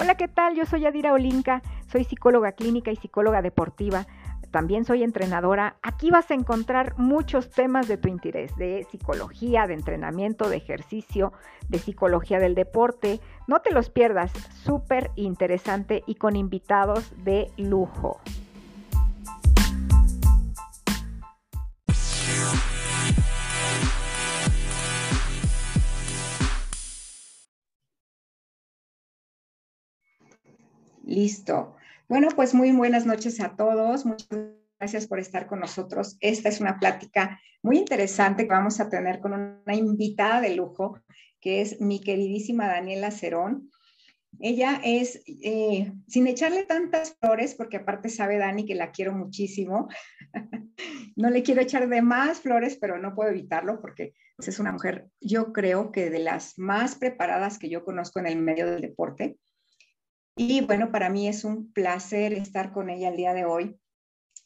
Hola, ¿qué tal? Yo soy Adira Olinka, soy psicóloga clínica y psicóloga deportiva. También soy entrenadora. Aquí vas a encontrar muchos temas de tu interés, de psicología, de entrenamiento, de ejercicio, de psicología del deporte. No te los pierdas, súper interesante y con invitados de lujo. Listo. Bueno, pues muy buenas noches a todos. Muchas gracias por estar con nosotros. Esta es una plática muy interesante que vamos a tener con una invitada de lujo, que es mi queridísima Daniela Cerón. Ella es, eh, sin echarle tantas flores, porque aparte sabe Dani que la quiero muchísimo, no le quiero echar de más flores, pero no puedo evitarlo porque es una mujer, yo creo que de las más preparadas que yo conozco en el medio del deporte. Y bueno, para mí es un placer estar con ella el día de hoy.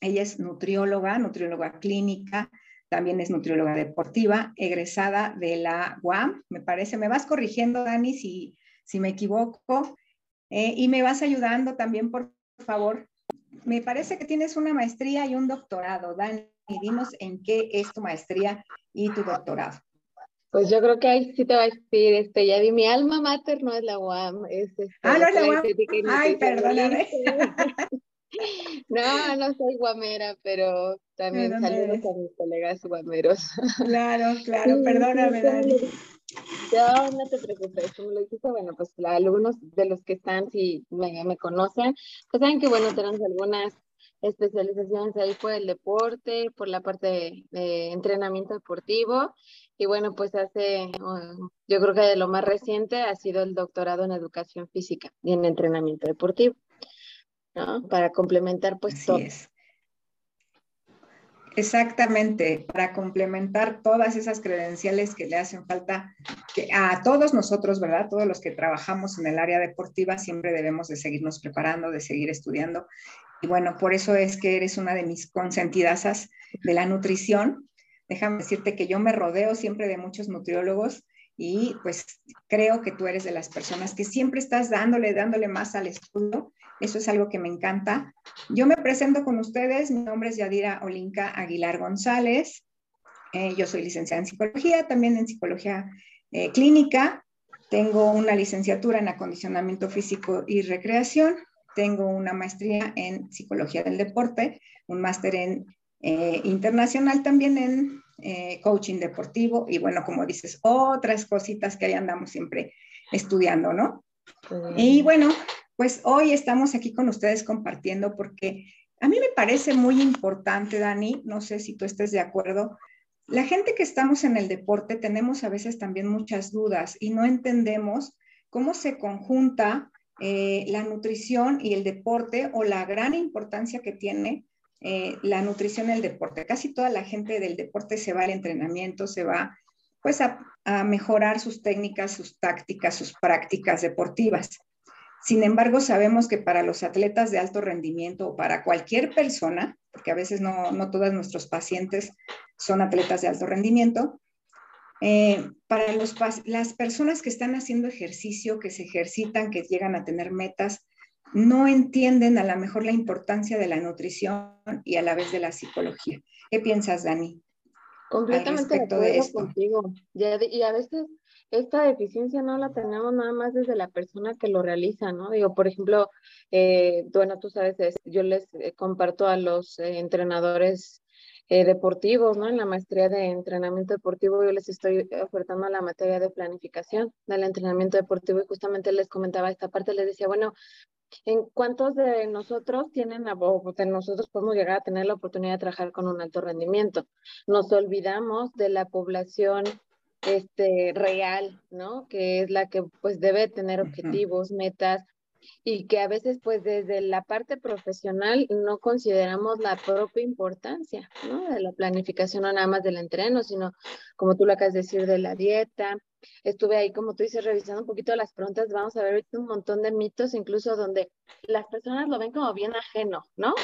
Ella es nutrióloga, nutrióloga clínica, también es nutrióloga deportiva, egresada de la UAM, me parece. Me vas corrigiendo, Dani, si, si me equivoco. Eh, y me vas ayudando también, por favor. Me parece que tienes una maestría y un doctorado. Dani, dinos en qué es tu maestría y tu doctorado. Pues yo creo que ahí sí te va a decir, este, ya di mi alma mater no es la UAM, es este, Ah, no es la UAM. Ay, perdóname. No, no soy guamera, pero también saludos a mis colegas guameros. Claro, claro, perdóname, Dani. No, no te preocupes, como lo dijiste, bueno, pues algunos de los que están, si me, me conocen, pues saben que, bueno, tenemos algunas especializaciones ahí por el deporte, por la parte de, entrenamiento deportivo. Y bueno, pues hace, uh, yo creo que de lo más reciente ha sido el doctorado en educación física y en entrenamiento deportivo, ¿no? Para complementar pues todo. Exactamente, para complementar todas esas credenciales que le hacen falta que a todos nosotros, ¿verdad? Todos los que trabajamos en el área deportiva siempre debemos de seguirnos preparando, de seguir estudiando. Y bueno, por eso es que eres una de mis consentidasas de la nutrición. Déjame decirte que yo me rodeo siempre de muchos nutriólogos y pues creo que tú eres de las personas que siempre estás dándole, dándole más al estudio eso es algo que me encanta. Yo me presento con ustedes. Mi nombre es Yadira Olinka Aguilar González. Eh, yo soy licenciada en psicología, también en psicología eh, clínica. Tengo una licenciatura en acondicionamiento físico y recreación. Tengo una maestría en psicología del deporte, un máster en eh, internacional también en coaching deportivo y bueno, como dices, otras cositas que ahí andamos siempre estudiando, ¿no? Y bueno, pues hoy estamos aquí con ustedes compartiendo porque a mí me parece muy importante, Dani, no sé si tú estés de acuerdo, la gente que estamos en el deporte tenemos a veces también muchas dudas y no entendemos cómo se conjunta eh, la nutrición y el deporte o la gran importancia que tiene eh, la nutrición y el deporte. Casi toda la gente del deporte se va al entrenamiento, se va pues a mejorar sus técnicas, sus tácticas, sus prácticas deportivas. Sin embargo, sabemos que para los atletas de alto rendimiento o para cualquier persona, porque a veces no, no todos nuestros pacientes son atletas de alto rendimiento, eh, para los, las personas que están haciendo ejercicio, que se ejercitan, que llegan a tener metas, no entienden a lo mejor la importancia de la nutrición y a la vez de la psicología. ¿Qué piensas, Dani? Completamente de acuerdo contigo. y a veces esta deficiencia no la tenemos nada más desde la persona que lo realiza, ¿no? Digo, por ejemplo, eh, bueno, tú sabes, yo les eh, comparto a los eh, entrenadores deportivos, ¿no? En la maestría de entrenamiento deportivo yo les estoy ofertando la materia de planificación del entrenamiento deportivo y justamente les comentaba esta parte, les decía, bueno, ¿en cuántos de nosotros tienen, o de nosotros podemos llegar a tener la oportunidad de trabajar con un alto rendimiento? Nos olvidamos de la población este, real, ¿no? Que es la que pues debe tener objetivos, metas y que a veces pues desde la parte profesional no consideramos la propia importancia, ¿no? De la planificación no nada más del entreno, sino como tú lo acabas de decir de la dieta, estuve ahí, como tú dices, revisando un poquito las preguntas, vamos a ver un montón de mitos, incluso donde las personas lo ven como bien ajeno, ¿no?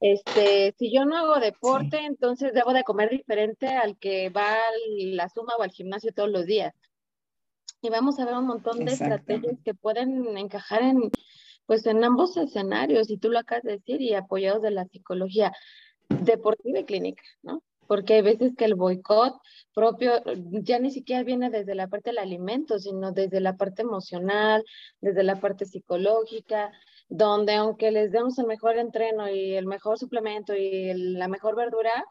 Este, si yo no hago deporte, entonces debo de comer diferente al que va a la suma o al gimnasio todos los días. Y vamos a ver un montón de estrategias que pueden encajar en, pues en ambos escenarios, y tú lo acabas de decir, y apoyados de la psicología deportiva y clínica, ¿no? Porque hay veces que el boicot propio ya ni siquiera viene desde la parte del alimento, sino desde la parte emocional, desde la parte psicológica, donde aunque les demos el mejor entreno y el mejor suplemento y la mejor verdura,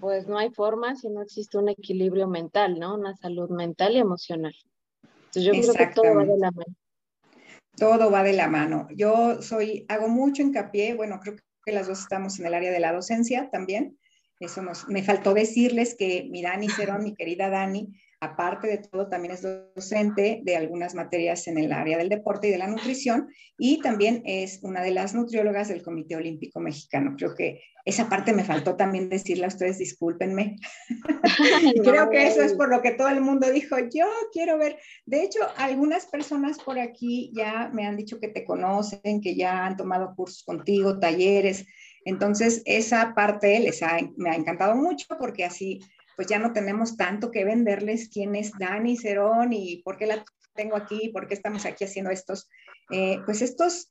pues no hay forma si no existe un equilibrio mental, ¿no? Una salud mental y emocional. Entonces yo creo que todo va de la mano. Todo va de la mano. Yo soy, hago mucho hincapié, bueno, creo que las dos estamos en el área de la docencia también. Eso nos, me faltó decirles que mi Dani Cerón, mi querida Dani, aparte de todo, también es docente de algunas materias en el área del deporte y de la nutrición y también es una de las nutriólogas del Comité Olímpico Mexicano. Creo que esa parte me faltó también decirle a ustedes, discúlpenme. Creo que eso es por lo que todo el mundo dijo, yo quiero ver. De hecho, algunas personas por aquí ya me han dicho que te conocen, que ya han tomado cursos contigo, talleres. Entonces, esa parte les me ha encantado mucho porque así pues ya no tenemos tanto que venderles quién es Dani Cerón y por qué la tengo aquí, por qué estamos aquí haciendo estos, eh, pues estos,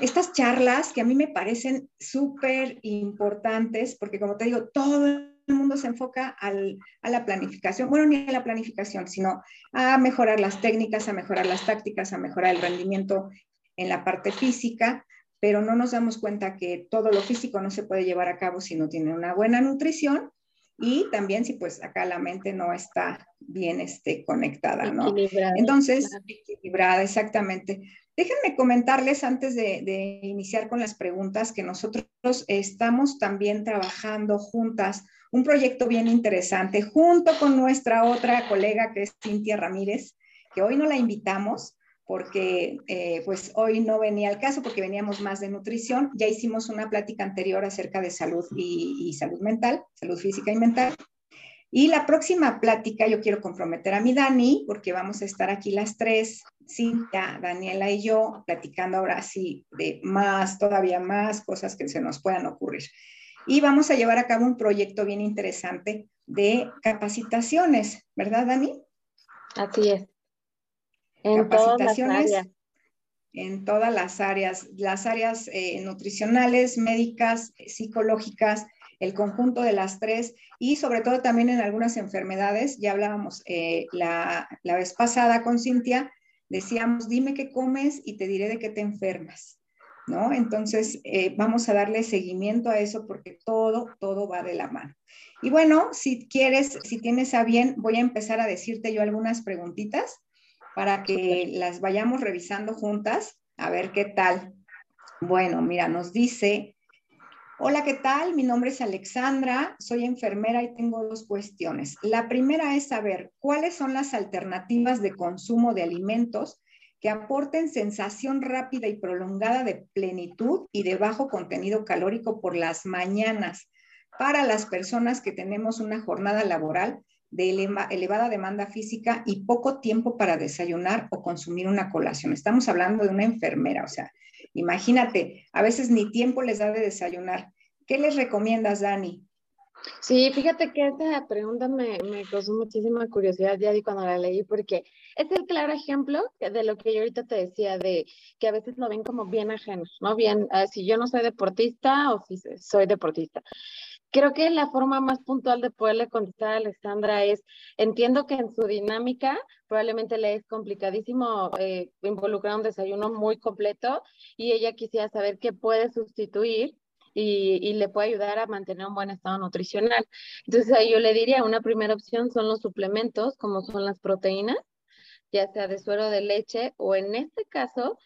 estas charlas que a mí me parecen súper importantes, porque como te digo, todo el mundo se enfoca al, a la planificación, bueno, ni a la planificación, sino a mejorar las técnicas, a mejorar las tácticas, a mejorar el rendimiento en la parte física, pero no nos damos cuenta que todo lo físico no se puede llevar a cabo si no tiene una buena nutrición y también si pues acá la mente no está bien este, conectada, ¿no? Equilibrada. Entonces, equilibrada, exactamente. Déjenme comentarles antes de, de, iniciar con las preguntas que nosotros estamos también trabajando juntas un proyecto bien interesante junto con nuestra otra colega que es Cintia Ramírez, que hoy no la invitamos, porque eh, pues hoy no venía al caso porque veníamos más de nutrición. Ya hicimos una plática anterior acerca de salud y, salud mental, salud física y mental. Y la próxima plática yo quiero comprometer a mi Dani porque vamos a estar aquí las tres, Cintia, Daniela y yo, platicando ahora sí de más, todavía más cosas que se nos puedan ocurrir. Y vamos a llevar a cabo un proyecto bien interesante de capacitaciones, ¿verdad, Dani? Así es. En capacitaciones en todas las áreas, las áreas eh, nutricionales, médicas, psicológicas, el conjunto de las tres y sobre todo también en algunas enfermedades. Ya hablábamos eh, la, la, vez pasada con Cintia, decíamos, dime qué comes y te diré de qué te enfermas, ¿no? Entonces, eh, vamos a darle seguimiento a eso porque todo, todo va de la mano. Y bueno, si quieres, si tienes a bien, voy a empezar a decirte yo algunas preguntitas para que las vayamos revisando juntas, a ver qué tal. Bueno, mira, nos dice, hola, ¿qué tal? Mi nombre es Alexandra, soy enfermera y tengo dos cuestiones. La primera es saber cuáles son las alternativas de consumo de alimentos que aporten sensación rápida y prolongada de plenitud y de bajo contenido calórico por las mañanas para las personas que tenemos una jornada laboral de elevada demanda física y poco tiempo para desayunar o consumir una colación. Estamos hablando de una enfermera, o sea, imagínate, a veces ni tiempo les da de desayunar. ¿Qué les recomiendas, Dani? Sí, fíjate que esta pregunta me, me causó muchísima curiosidad ya di cuando la leí, porque es el claro ejemplo de lo que yo ahorita te decía, de que a veces lo ven como bien ajenos, ¿no? Bien, ah, si yo no soy deportista o si soy deportista. Creo que la forma más puntual de poderle contestar a Alexandra es, entiendo que en su dinámica probablemente le es complicadísimo eh, involucrar un desayuno muy completo y ella quisiera saber qué puede sustituir y, y, le puede ayudar a mantener un buen estado nutricional. Entonces ahí yo le diría, una primera opción son los suplementos, como son las proteínas, ya sea de suero de leche o en este caso,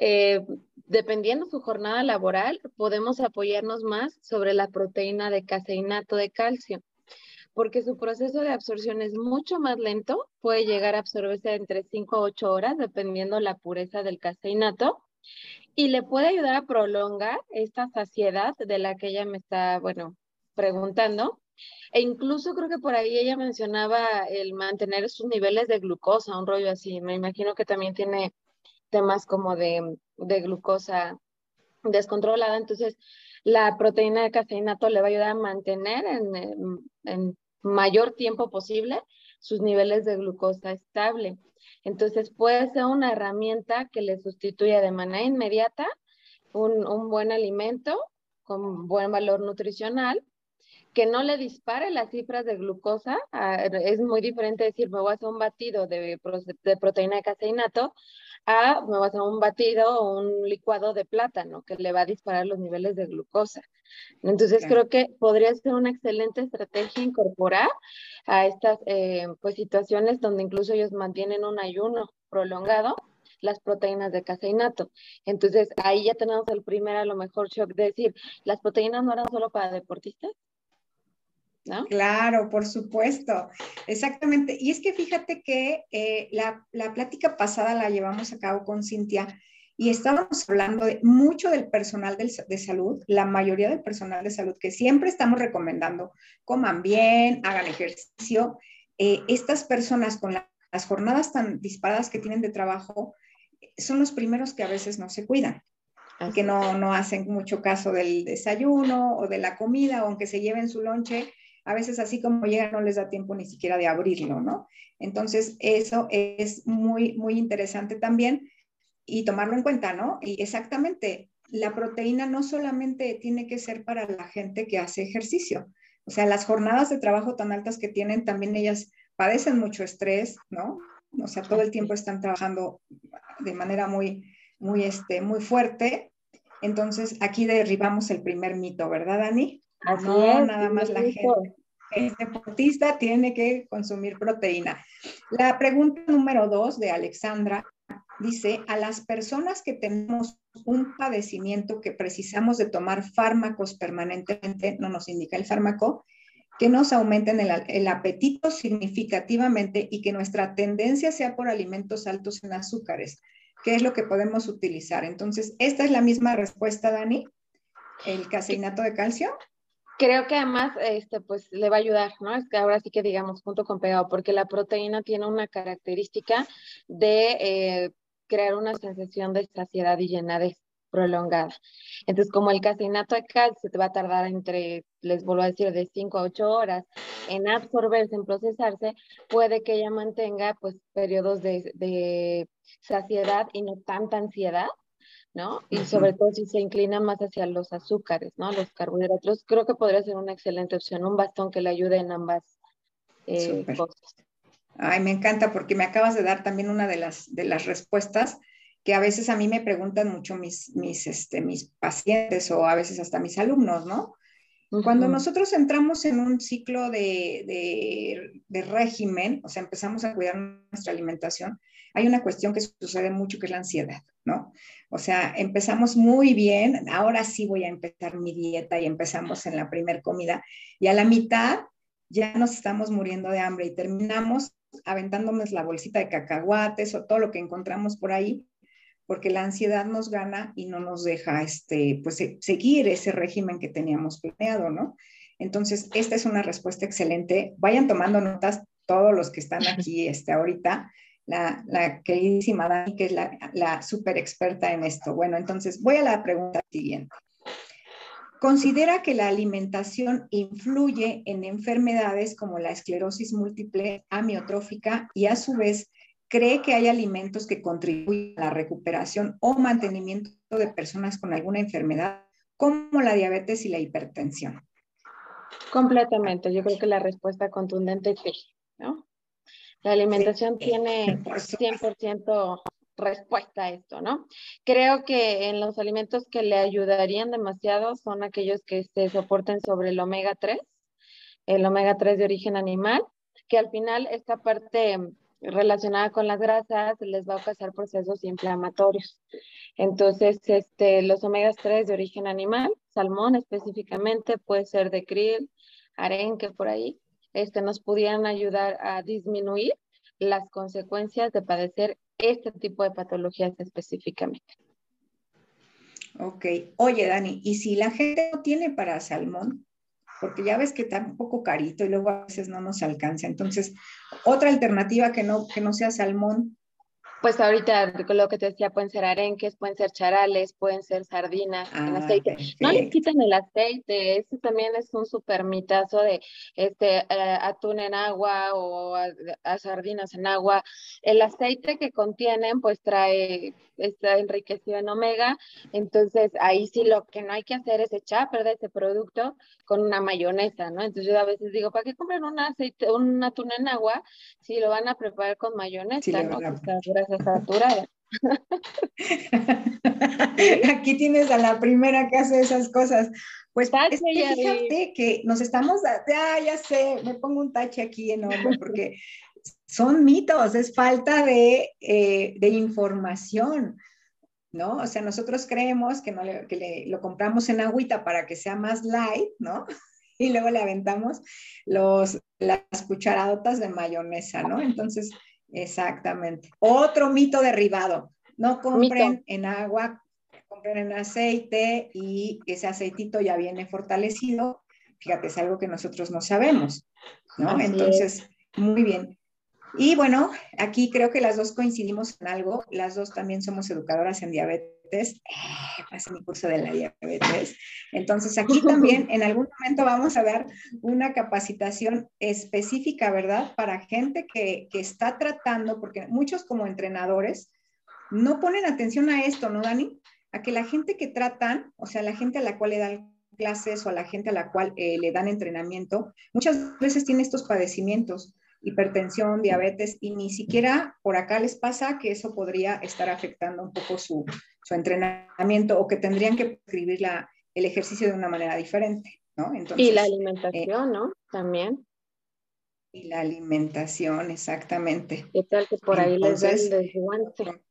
eh, dependiendo su jornada laboral, podemos apoyarnos más sobre la proteína de caseinato de calcio, porque su proceso de absorción es mucho más lento, puede llegar a absorberse entre 5 a 8 horas, dependiendo la pureza del caseinato, y le puede ayudar a prolongar esta saciedad de la que ella me está, bueno, preguntando. E incluso creo que por ahí ella mencionaba el mantener sus niveles de glucosa, un rollo así. Me imagino que también tiene temas como de, de glucosa descontrolada. Entonces, la proteína de caseinato le va a ayudar a mantener en, en, mayor tiempo posible sus niveles de glucosa estable. Entonces puede ser una herramienta que le sustituya de manera inmediata un, un buen alimento con buen valor nutricional que no le dispare las cifras de glucosa. Ah, es muy diferente decir, me voy a hacer un batido de, de proteína de caseinato a me voy a hacer un batido o un licuado de plátano que le va a disparar los niveles de glucosa. Entonces creo que podría ser una excelente estrategia incorporar a estas eh, pues, situaciones donde incluso ellos mantienen un ayuno prolongado las proteínas de caseinato. Entonces ahí ya tenemos el primer a lo mejor shock de decir, las proteínas no eran solo para deportistas, Claro, por supuesto, exactamente. Y es que fíjate que eh, la, plática pasada la llevamos a cabo con Cintia y estábamos hablando de mucho del personal de salud, la mayoría del personal de salud que siempre estamos recomendando, coman bien, hagan ejercicio. Eh, estas personas con las jornadas tan disparadas que tienen de trabajo son los primeros que a veces no se cuidan que no, no, hacen mucho caso del desayuno o de la comida, o aunque se lleven su lonche, a veces así como llega no les da tiempo ni siquiera de abrirlo, ¿no? Entonces, eso es muy, muy interesante también y tomarlo en cuenta, ¿no? Y exactamente, la proteína no solamente tiene que ser para la gente que hace ejercicio, o sea, las jornadas de trabajo tan altas que tienen, también ellas padecen mucho estrés, ¿no? O sea, todo el tiempo están trabajando de manera muy, muy, este, muy fuerte. Entonces, aquí derribamos el primer mito, ¿verdad, Dani? no, nada más la gente el deportista tiene que consumir proteína. La pregunta número dos de Alexandra dice, a las personas que tenemos un padecimiento que precisamos de tomar fármacos permanentemente, no nos indica el fármaco, que nos aumenten el, el, apetito significativamente y que nuestra tendencia sea por alimentos altos en azúcares. ¿Qué es lo que podemos utilizar? Entonces, esta es la misma respuesta, Dani, el caseinato de calcio creo que además este, pues, le va a ayudar, ¿no? Es que ahora sí que digamos punto con pegado, porque la proteína tiene una característica de eh, crear una sensación de saciedad y llenadez prolongada. Entonces, como el caseinato de calcio te va a tardar entre, les vuelvo a decir, de 5 a 8 horas en absorberse, en procesarse, puede que ella mantenga pues periodos de, de saciedad y no tanta ansiedad ¿no? Y sobre todo si se inclina más hacia los azúcares, ¿no? Los carbohidratos, creo que podría ser una excelente opción, un bastón que le ayude en ambas eh, cosas. Ay, me encanta porque me acabas de dar también una de las, de las respuestas que a veces a mí me preguntan mucho mis, mis, este, mis pacientes o a veces hasta mis alumnos, ¿no? Cuando nosotros entramos en un ciclo de, de, de, régimen, o sea, empezamos a cuidar nuestra alimentación, hay una cuestión que sucede mucho que es la ansiedad, ¿no? O sea, empezamos muy bien, ahora sí voy a empezar mi dieta y empezamos en la primera comida y a la mitad ya nos estamos muriendo de hambre y terminamos aventándonos la bolsita de cacahuates o todo lo que encontramos por ahí, porque la ansiedad nos gana y no nos deja este, pues, seguir ese régimen que teníamos planeado, ¿no? Entonces, esta es una respuesta excelente. Vayan tomando notas todos los que están aquí este, ahorita la, queridísima Dani, que es la, la super experta en esto. Bueno, entonces voy a la pregunta siguiente. ¿Considera que la alimentación influye en enfermedades como la esclerosis múltiple amiotrófica y a su vez cree que hay alimentos que contribuyen a la recuperación o mantenimiento de personas con alguna enfermedad como la diabetes y la hipertensión? Completamente, yo creo que la respuesta contundente es sí, ¿no? La alimentación tiene 100% respuesta a esto, ¿no? Creo que en los alimentos que le ayudarían demasiado son aquellos que se soporten sobre el omega 3, el omega 3 de origen animal, que al final esta parte relacionada con las grasas les va a causar procesos inflamatorios. Entonces, este, los omegas 3 de origen animal, salmón específicamente, puede ser de krill, arenque por ahí, este, nos pudieran ayudar a disminuir las consecuencias de padecer este tipo de patologías específicamente. Ok. Oye, Dani, ¿y si la gente no tiene para salmón? Porque ya ves que está un poco carito y luego a veces no nos alcanza. Entonces, otra alternativa que no, que no sea salmón. Pues ahorita lo que te decía, pueden ser arenques, pueden ser charales, pueden ser sardinas en ah, aceite. No le quiten el aceite, ese también es un super mitazo de este eh, atún en agua o a, sardinas en agua. El aceite que contienen pues trae, está enriquecido en omega, entonces ahí sí lo que no hay que hacer es echar a perder ese producto con una mayonesa, ¿no? Entonces yo a veces digo, ¿para qué comprar un aceite, un atún en agua si lo van a preparar con mayonesa, ¿no? Aquí tienes a la primera que hace esas cosas. Pues es que fíjate que nos estamos, ya, ya sé, me pongo un tache aquí enorme porque son mitos, es falta de, eh, de información. ¿no? O sea, nosotros creemos que, no que le, lo compramos en agüita para que sea más light, ¿no? Y luego le aventamos los, las cucharadotas de mayonesa, ¿no? Entonces, Exactamente. Otro mito derribado. No compren en agua, compren en aceite y ese aceitito ya viene fortalecido. Fíjate, es algo que nosotros no sabemos, ¿no? Entonces, muy bien. Y bueno, aquí creo que las dos coincidimos en algo. Las dos también somos educadoras en diabetes diabetes, eh, mi curso de la diabetes. Entonces, aquí también en algún momento vamos a dar una capacitación específica, ¿verdad? Para gente que, que está tratando, porque muchos como entrenadores no ponen atención a esto, ¿no, Dani? A que la gente que tratan, o sea, la gente a la cual le dan clases o a la gente a la cual eh, le dan entrenamiento, muchas veces tiene estos padecimientos hipertensión, diabetes, y ni siquiera por acá les pasa que eso podría estar afectando un poco su, su entrenamiento o que tendrían que escribir la, el ejercicio de una manera diferente, ¿no? Entonces, y la alimentación, ¿no? También. Y la alimentación, exactamente. ¿Qué tal que por ahí les da el desguante?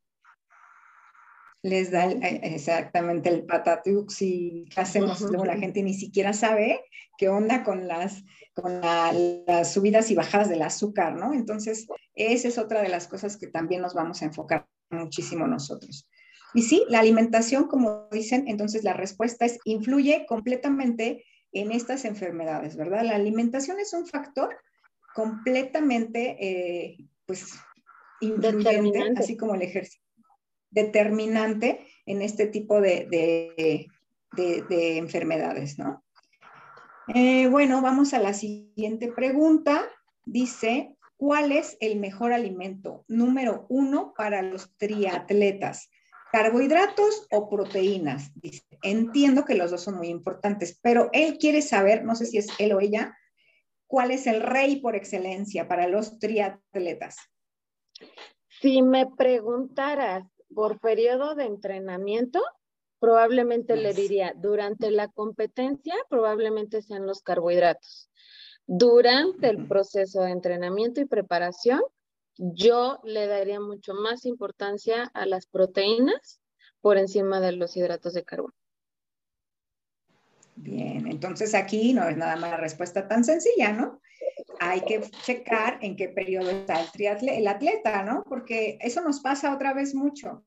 Les da eh, exactamente el patatux y ¿qué hacemos? Luego la gente ni siquiera sabe qué onda con las con las subidas y bajadas del azúcar, ¿no? Entonces, esa es otra de las cosas que también nos vamos a enfocar muchísimo nosotros. Y sí, la alimentación, como dicen, entonces la respuesta es, influye completamente en estas enfermedades, ¿verdad? La alimentación es un factor completamente, eh, pues, influyente, así como el ejercicio, determinante en este tipo de, de enfermedades, ¿no? Eh, bueno, vamos a la siguiente pregunta. Dice, ¿cuál es el mejor alimento número uno para los triatletas? ¿Carbohidratos o proteínas? Dice, entiendo que los dos son muy importantes, pero él quiere saber, no sé si es él o ella, ¿cuál es el rey por excelencia para los triatletas? Si me preguntaras por periodo de entrenamiento, probablemente le diría, durante la competencia probablemente sean los carbohidratos. Durante el proceso de entrenamiento y preparación, yo le daría mucho más importancia a las proteínas por encima de los hidratos de carbono. Bien, entonces aquí no es nada más la respuesta tan sencilla, ¿no? Hay que checar en qué periodo está el, el atleta, ¿no? Porque eso nos pasa otra vez mucho.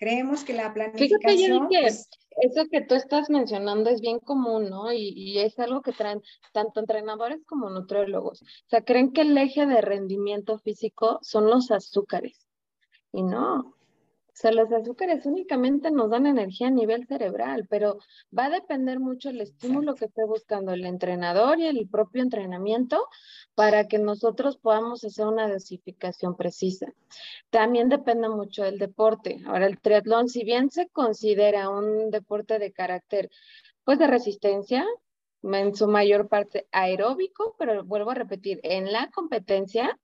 Creemos que la planificación... Fíjate, pues, eso que tú estás mencionando es bien común, ¿no? Y, y, es algo que traen tanto entrenadores como nutriólogos. O sea, creen que el eje de rendimiento físico son los azúcares. Y no, sea, los azúcares únicamente nos dan energía a nivel cerebral, pero va a depender mucho el estímulo que esté buscando el entrenador y el propio entrenamiento para que nosotros podamos hacer una dosificación precisa. También depende mucho del deporte. Ahora, el triatlón, si bien se considera un deporte de carácter, pues de resistencia, en su mayor parte aeróbico, pero vuelvo a repetir, en la competencia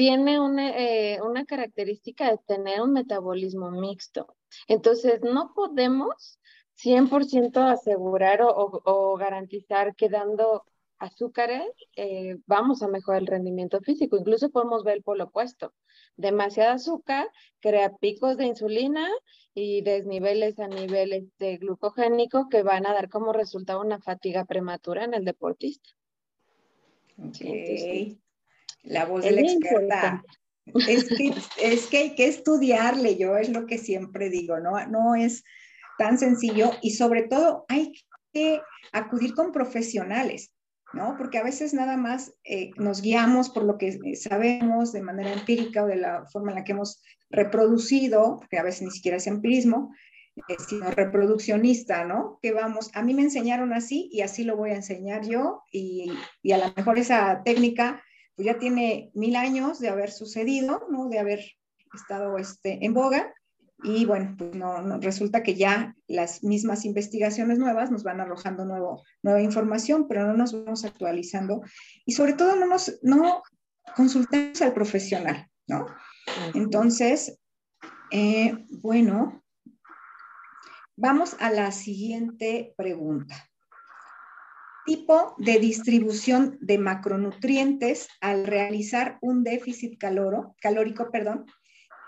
tiene una, eh, una característica de tener un metabolismo mixto. Entonces, no podemos 100% asegurar o, garantizar que dando azúcares eh, vamos a mejorar el rendimiento físico. Incluso podemos ver el polo opuesto. Demasiado azúcar crea picos de insulina y desniveles a niveles de glucogénico que van a dar como resultado una fatiga prematura en el deportista. Okay la voz de la experta. Es que, es que hay que estudiarle, yo es lo que siempre digo, ¿no? No es tan sencillo y sobre todo hay que acudir con profesionales. ¿no? Porque a veces nada más eh, nos guiamos por lo que sabemos de manera empírica o de la forma en la que hemos reproducido, porque a veces ni siquiera es empirismo, eh, sino reproduccionista, ¿no? Que vamos, a mí me enseñaron así y así lo voy a enseñar yo y, y a lo mejor esa técnica pues ya tiene mil años de haber sucedido, ¿no? De haber estado este, en boga y bueno, pues no, resulta que ya las mismas investigaciones nuevas nos van arrojando nuevo, nueva información, pero no nos vamos actualizando y sobre todo no nos no consultamos al profesional, ¿no? Entonces, eh, bueno, vamos a la siguiente pregunta. Tipo de distribución de macronutrientes al realizar un déficit calórico perdón,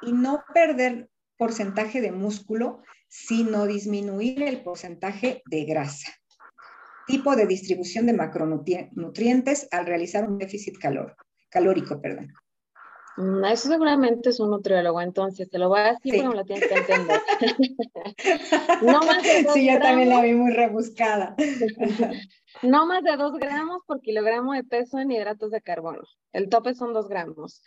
y no perder porcentaje de músculo, sino disminuir el porcentaje de grasa. Tipo de distribución de macronutrientes al realizar un déficit calor, calórico. Perdón. Mm, eso seguramente es un nutriólogo, entonces te lo voy a decir, pero lo tienes que entender. no más de dos sí, yo también la vi muy rebuscada. no más de 2 gramos por kilogramo de peso en hidratos de carbono. El tope son 2 gramos.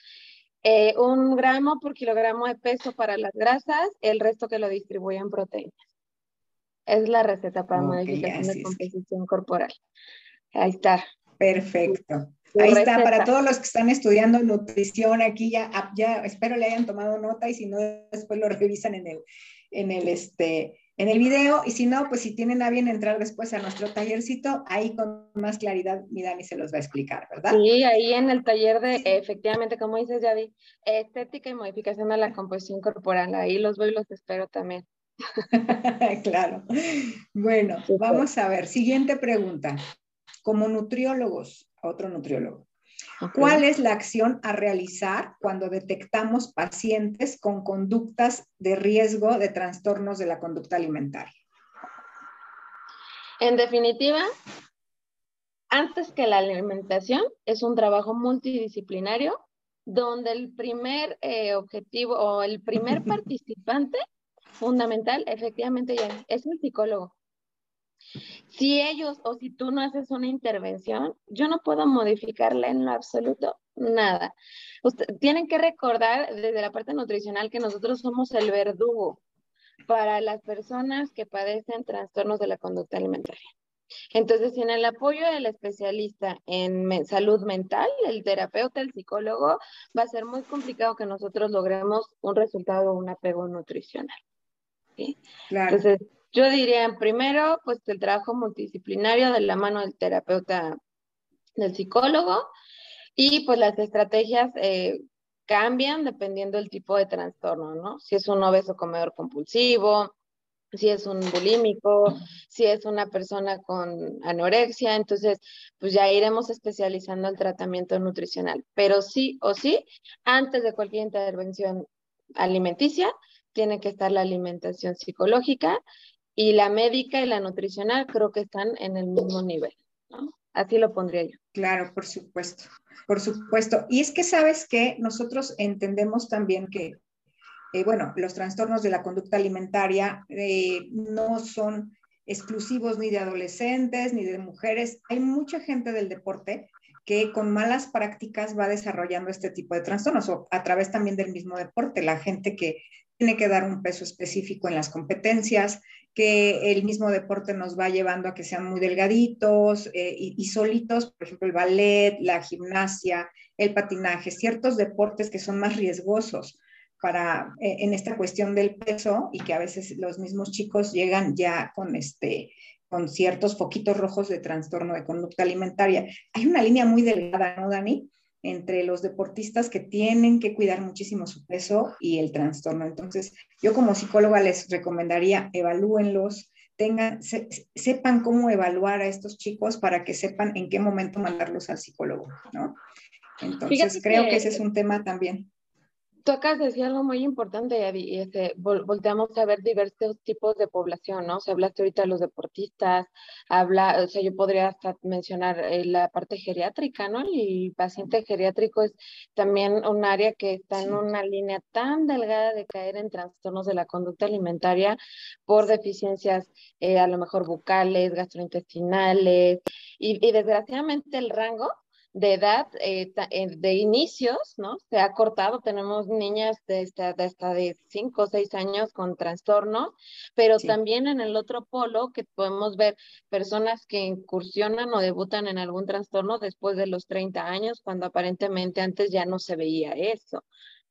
Eh, un gramo por kilogramo de peso para las grasas, el resto que lo distribuye en proteínas. Es la receta para modificación de composición corporal. Ahí está. Perfecto. Ahí está, para todos los que están estudiando nutrición, aquí ya, ya espero le hayan tomado nota y si no, después lo revisan en el, en el, este, en el video y si no, pues si tienen a bien entrar después a nuestro tallercito, ahí con más claridad mi Dani se los va a explicar, ¿verdad? Sí, ahí en el taller de, efectivamente, como dices Yadi, estética y modificación de la composición corporal, ahí los voy y los espero también. claro. Bueno, vamos a ver, siguiente pregunta. Como nutriólogos, otro nutriólogo, ¿Cuál es la acción a realizar cuando detectamos pacientes con conductas de riesgo de trastornos de la conducta alimentaria? En definitiva, antes que la alimentación, es un trabajo multidisciplinario donde el primer eh, objetivo o el primer participante fundamental efectivamente es el psicólogo. Si ellos o si tú no haces una intervención, yo no puedo modificarle en lo absoluto nada. tienen que recordar desde la parte nutricional que nosotros somos el verdugo para las personas que padecen trastornos de la conducta alimentaria. Entonces, sin el apoyo del especialista en salud mental, el terapeuta, el psicólogo, va a ser muy complicado que nosotros logremos un resultado o un apego nutricional. Claro. Entonces, yo diría, primero, pues el trabajo multidisciplinario de la mano del terapeuta, del psicólogo, y pues las estrategias eh, cambian dependiendo del tipo de trastorno, ¿no? Si es un obeso comedor compulsivo, si es un bulímico, si es una persona con anorexia, entonces pues ya iremos especializando el tratamiento nutricional. Pero sí o sí, antes de cualquier intervención alimenticia, tiene que estar la alimentación psicológica y la médica y la nutricional creo que están en el mismo nivel, ¿no? Así lo pondría yo. Claro, por supuesto, por supuesto. Y es que sabes que nosotros entendemos también que, eh, bueno, los trastornos de la conducta alimentaria eh, no son exclusivos ni de adolescentes ni de mujeres. Hay mucha gente del deporte que con malas prácticas va desarrollando este tipo de trastornos o a través también del mismo deporte. La gente que tiene que dar un peso específico en las competencias, que el mismo deporte nos va llevando a que sean muy delgaditos eh, y, solitos, por ejemplo, el ballet, la gimnasia, el patinaje, ciertos deportes que son más riesgosos para eh, en esta cuestión del peso y que a veces los mismos chicos llegan ya con este con ciertos foquitos rojos de trastorno de conducta alimentaria. Hay una línea muy delgada, ¿no, Dani? Entre los deportistas que tienen que cuidar muchísimo su peso y el trastorno. Entonces, yo como psicóloga les recomendaría evalúenlos, tengan, sepan cómo evaluar a estos chicos para que sepan en qué momento mandarlos al psicólogo, ¿no? Entonces, creo que, ese es un tema también. Tú acabas de decir algo muy importante, y este, volteamos a ver diversos tipos de población, ¿no? O sea, hablaste ahorita de los deportistas, habla, o sea, yo podría hasta mencionar eh, la parte geriátrica, ¿no? El paciente geriátrico es también un área que está en una línea tan delgada de caer en trastornos de la conducta alimentaria por deficiencias eh, a lo mejor bucales, gastrointestinales, y, y desgraciadamente el rango de edad, eh, eh, de inicios, ¿no? Se ha cortado, tenemos niñas de hasta de, de 5 o 6 años con trastornos, pero también en el otro polo que podemos ver personas que incursionan o debutan en algún trastorno después de los 30 años, cuando aparentemente antes ya no se veía eso.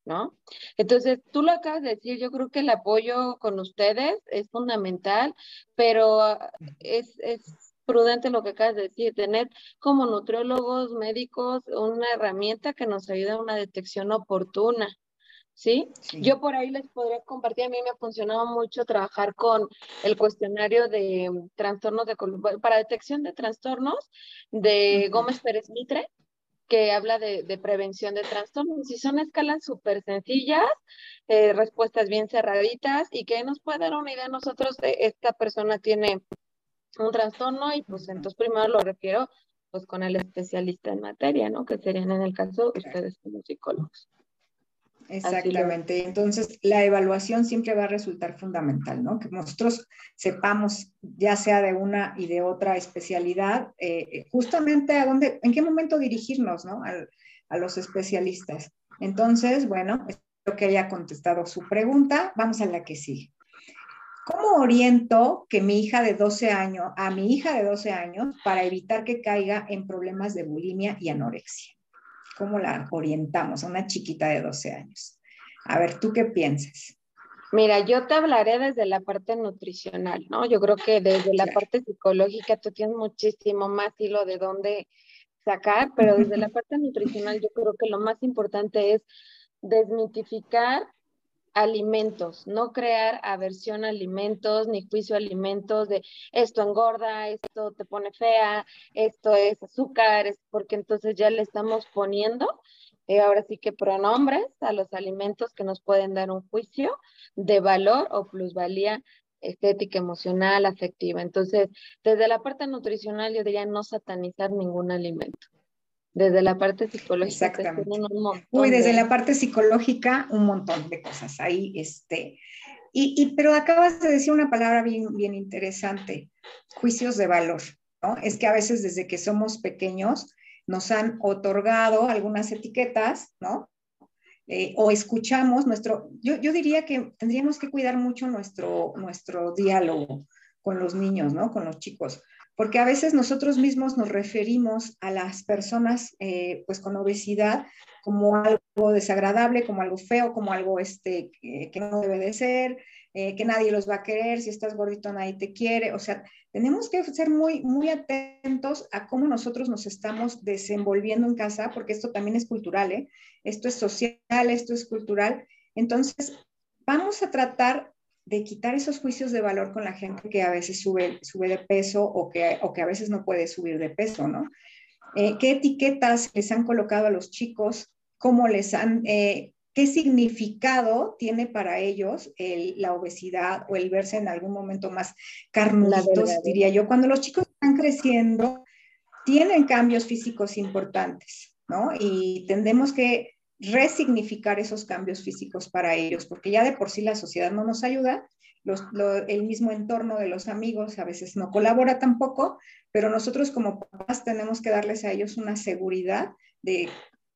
¿no? Entonces, tú lo acabas de decir, yo creo que el apoyo con ustedes es fundamental, pero ah, es, es prudente lo que acabas de decir, tener como nutriólogos, médicos, una herramienta que nos ayude a una detección oportuna. ¿Sí? Yo por ahí les podría compartir, a mí me ha funcionado mucho trabajar con el cuestionario de trastornos de para detección de trastornos de Gómez Pérez Mitre, que habla de, prevención de trastornos y son escalas súper sencillas, eh, respuestas bien cerraditas y que nos puede dar una idea nosotros de esta persona tiene un trastorno y pues entonces primero lo refiero pues con el especialista en materia, ¿no? Que serían en el caso ustedes como psicólogos. Exactamente. Entonces, la evaluación siempre va a resultar fundamental, ¿no? Que nosotros sepamos, ya sea de una y de otra especialidad, eh, justamente a dónde, en qué momento dirigirnos, ¿no? a los especialistas. Entonces, bueno, espero que haya contestado su pregunta. Vamos a la que sigue. ¿Cómo oriento que mi hija de 12 años, a mi hija de 12 años, para evitar que caiga en problemas de bulimia y anorexia? ¿Cómo la orientamos a una chiquita de 12 años? A ver, ¿tú qué piensas? Mira, yo te hablaré desde la parte nutricional, ¿no? Yo creo que desde la parte psicológica tú tienes muchísimo más hilo de dónde sacar, pero desde la parte nutricional yo creo que lo más importante es desmitificar alimentos, no crear aversión a alimentos ni juicio a alimentos de esto engorda, esto te pone fea, esto es azúcar, es porque entonces ya le estamos poniendo eh, ahora sí que pronombres a los alimentos que nos pueden dar un juicio de valor o plusvalía estética, emocional, afectiva. Entonces, desde la parte nutricional yo diría no satanizar ningún alimento desde la parte psicológica. Exactamente. Uy, desde la parte psicológica, un montón de cosas ahí, este. Y, y, pero acabas de decir una palabra bien, bien interesante, juicios de valor, ¿no? Es que a veces desde que somos pequeños nos han otorgado algunas etiquetas, ¿no? Eh, o escuchamos nuestro, yo, yo diría que tendríamos que cuidar mucho nuestro, nuestro diálogo con los niños, ¿no? Con los chicos, porque a veces nosotros mismos nos referimos a las personas eh, pues con obesidad como algo desagradable, como algo feo, como algo este, que, no debe de ser, eh, que nadie los va a querer, si estás gordito nadie te quiere, o sea, tenemos que ser muy, muy atentos a cómo nosotros nos estamos desenvolviendo en casa, porque esto también es cultural, ¿eh? esto es social, esto es cultural, entonces vamos a tratar de quitar esos juicios de valor con la gente que a veces sube, sube de peso o que, o que a veces no puede subir de peso, ¿no? Eh, ¿Qué etiquetas les han colocado a los chicos? ¿Cómo les han, eh, qué significado tiene para ellos la obesidad o el verse en algún momento más carnuditos, diría yo? Cuando los chicos están creciendo, tienen cambios físicos importantes, ¿no? Y tendemos que resignificar esos cambios físicos para ellos, porque ya de por sí la sociedad no nos ayuda, el mismo entorno de los amigos a veces no colabora tampoco, pero nosotros como papás tenemos que darles a ellos una seguridad de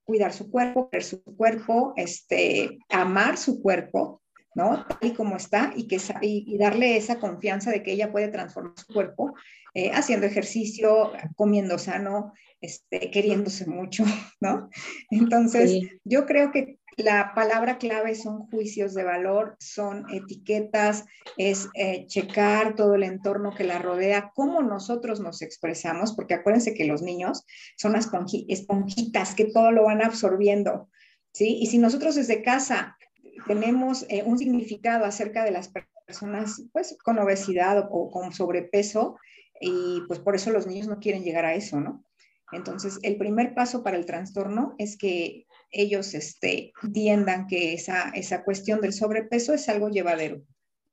cuidar su cuerpo, ver su cuerpo, este, amar su cuerpo, ¿no? Tal y como está y, que, y, darle esa confianza de que ella puede transformar su cuerpo eh, haciendo ejercicio, comiendo sano, este, queriéndose mucho, ¿no? Entonces, yo creo que la palabra clave son juicios de valor, son etiquetas, es eh, checar todo el entorno que la rodea, cómo nosotros nos expresamos, porque acuérdense que los niños son esponjitas que todo lo van absorbiendo, ¿sí? Y si nosotros desde casa tenemos eh, un significado acerca de las personas pues, con obesidad o con sobrepeso, y pues por eso los niños no quieren llegar a eso, ¿no? Entonces, el primer paso para el trastorno es que ellos este, entiendan que esa, esa cuestión del sobrepeso es algo llevadero.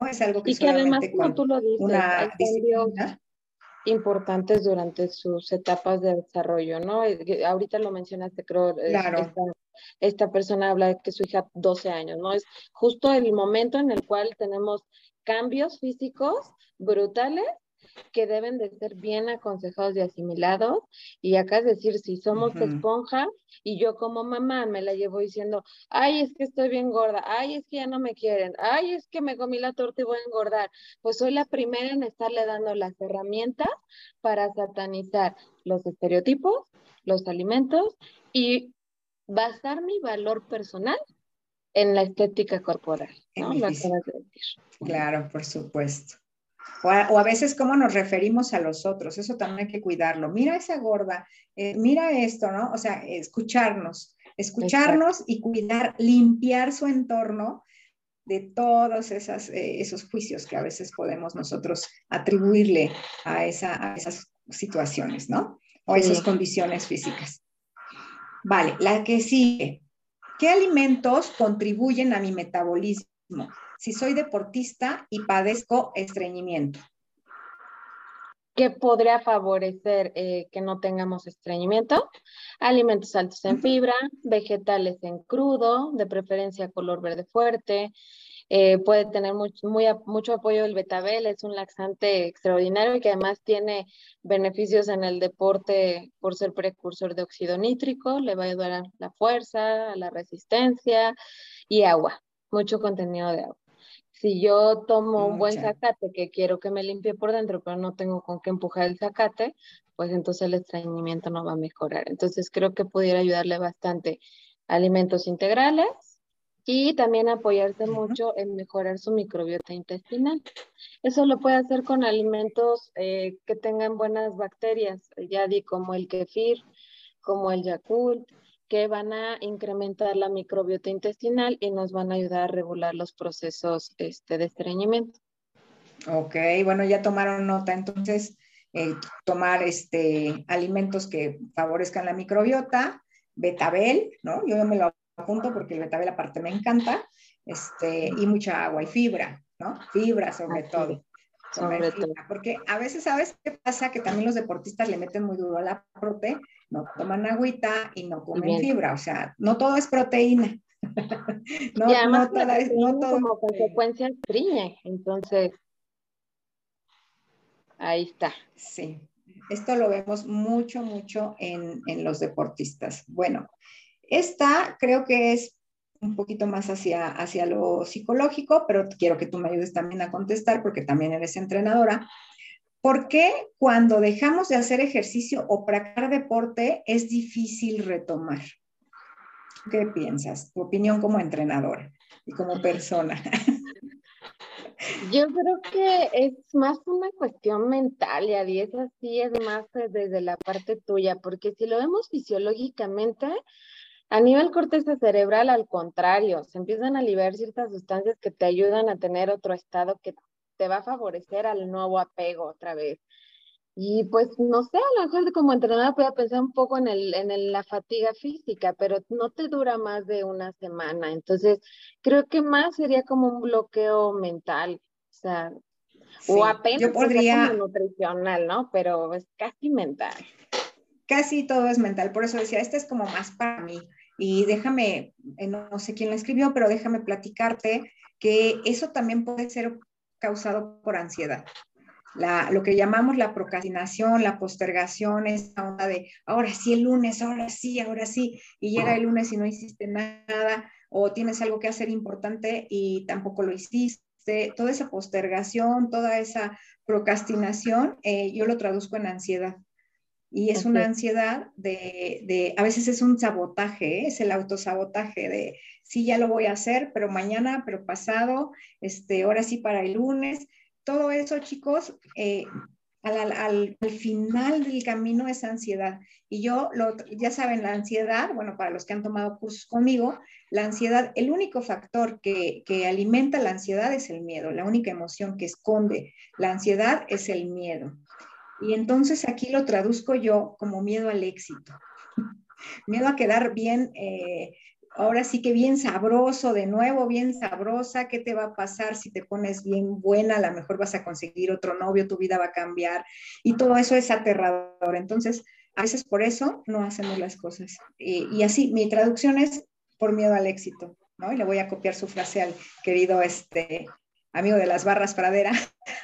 ¿no? Es algo que, y que además, como tú lo dices, una disciplina importantes durante sus etapas de desarrollo, ¿no? Ahorita lo mencionaste, creo, claro. esta, persona habla de que su hija 12 años, ¿no? Es justo el momento en el cual tenemos cambios físicos brutales que deben de ser bien aconsejados y asimilados. Y acá es decir, si somos esponja y yo como mamá me la llevo diciendo, ay, es que estoy bien gorda, ay, es que ya no me quieren, ay, es que me comí la torta y voy a engordar, pues soy la primera en estarle dando las herramientas para satanizar los estereotipos, los alimentos y basar mi valor personal en la estética corporal. ¿no? Claro, por supuesto. O a, veces cómo nos referimos a los otros, eso también hay que cuidarlo. Mira esa gorda, eh, mira esto, ¿no? O sea, escucharnos, escucharnos y cuidar, limpiar su entorno de todos esas, eh, esos juicios que a veces podemos nosotros atribuirle a, esa, esas situaciones, ¿no? O esas condiciones físicas. Vale, la que sigue. ¿Qué alimentos contribuyen a mi metabolismo? Si soy deportista y padezco estreñimiento? ¿Qué podría favorecer eh, que no tengamos estreñimiento? Alimentos altos en fibra, vegetales en crudo, de preferencia color verde fuerte. Eh, puede tener mucho, mucho apoyo el betabel, es un laxante extraordinario y que además tiene beneficios en el deporte por ser precursor de óxido nítrico, le va a ayudar a la fuerza, a la resistencia y agua, mucho contenido de agua. Si yo tomo un buen zacate que quiero que me limpie por dentro, pero no tengo con qué empujar el zacate, pues entonces el estreñimiento no va a mejorar. Entonces creo que pudiera ayudarle bastante alimentos integrales y también apoyarse mucho en mejorar su microbiota intestinal. Eso lo puede hacer con alimentos eh, que tengan buenas bacterias, ya di como el kefir, como el Yakult, que van a incrementar la microbiota intestinal y nos van a ayudar a regular los procesos este, de estreñimiento. Ok, bueno, ya tomaron nota, entonces, eh, tomar este, alimentos que favorezcan la microbiota, betabel, ¿no? Yo me lo apunto porque el betabel aparte me encanta, este, y mucha agua y fibra, ¿no? Fibra sobre todo. Sobre todo. Porque a veces, ¿sabes qué pasa? Que también los deportistas le meten muy duro a la prote, no toman agüita y no comen fibra, o sea, no todo es proteína. no, y además no, todo como consecuencia triñe, entonces ahí está. Sí, esto lo vemos mucho, mucho en, en los deportistas. Bueno, esta creo que es un poquito más hacia, hacia lo psicológico, pero quiero que tú me ayudes también a contestar porque también eres entrenadora. ¿Por qué cuando dejamos de hacer ejercicio o practicar deporte es difícil retomar? ¿Qué piensas? Tu opinión como entrenadora y como persona. Yo creo que es más una cuestión mental, y es así, es más desde la parte tuya, porque si lo vemos fisiológicamente, a nivel corteza cerebral, al contrario, se empiezan a liberar ciertas sustancias que te ayudan a tener otro estado que te va a favorecer al nuevo apego otra vez. Y pues no sé, a lo mejor como entrenador puedo pensar un poco en, el, en la fatiga física, pero no te dura más de una semana. Entonces, creo que más sería como un bloqueo mental, o sea, o apenas yo podría... como nutricional, ¿no? Pero es casi mental casi todo es mental. Por eso decía, este es como más para mí. Y déjame, eh, no sé quién lo escribió, pero déjame platicarte que eso también puede ser causado por ansiedad. La, lo que llamamos la procrastinación, la postergación, esa onda de ahora sí el lunes, ahora sí, ahora sí, y llega el lunes y no hiciste nada, o tienes algo que hacer importante y tampoco lo hiciste, toda esa postergación, toda esa procrastinación, eh, yo lo traduzco en ansiedad. Y es una ansiedad de, a veces es un sabotaje, ¿eh? es el autosabotaje de, sí, ya lo voy a hacer, pero mañana, pero pasado, este, ahora sí para el lunes. Todo eso, chicos, eh, al, final del camino es ansiedad. Y yo, lo, ya saben, la ansiedad, bueno, para los que han tomado cursos conmigo, la ansiedad, el único factor que, que alimenta la ansiedad es el miedo, la única emoción que esconde la ansiedad es el miedo. Y entonces aquí lo traduzco yo como miedo al éxito. miedo a quedar bien, eh, ahora sí que bien sabroso, de nuevo, bien sabrosa, ¿qué te va a pasar si te pones bien buena? A lo mejor vas a conseguir otro novio, tu vida va a cambiar y todo eso es aterrador. Entonces, a veces por eso no hacemos las cosas. Y, y así, mi traducción es por miedo al éxito, ¿no? Y le voy a copiar su frase al querido este, amigo de las barras pradera,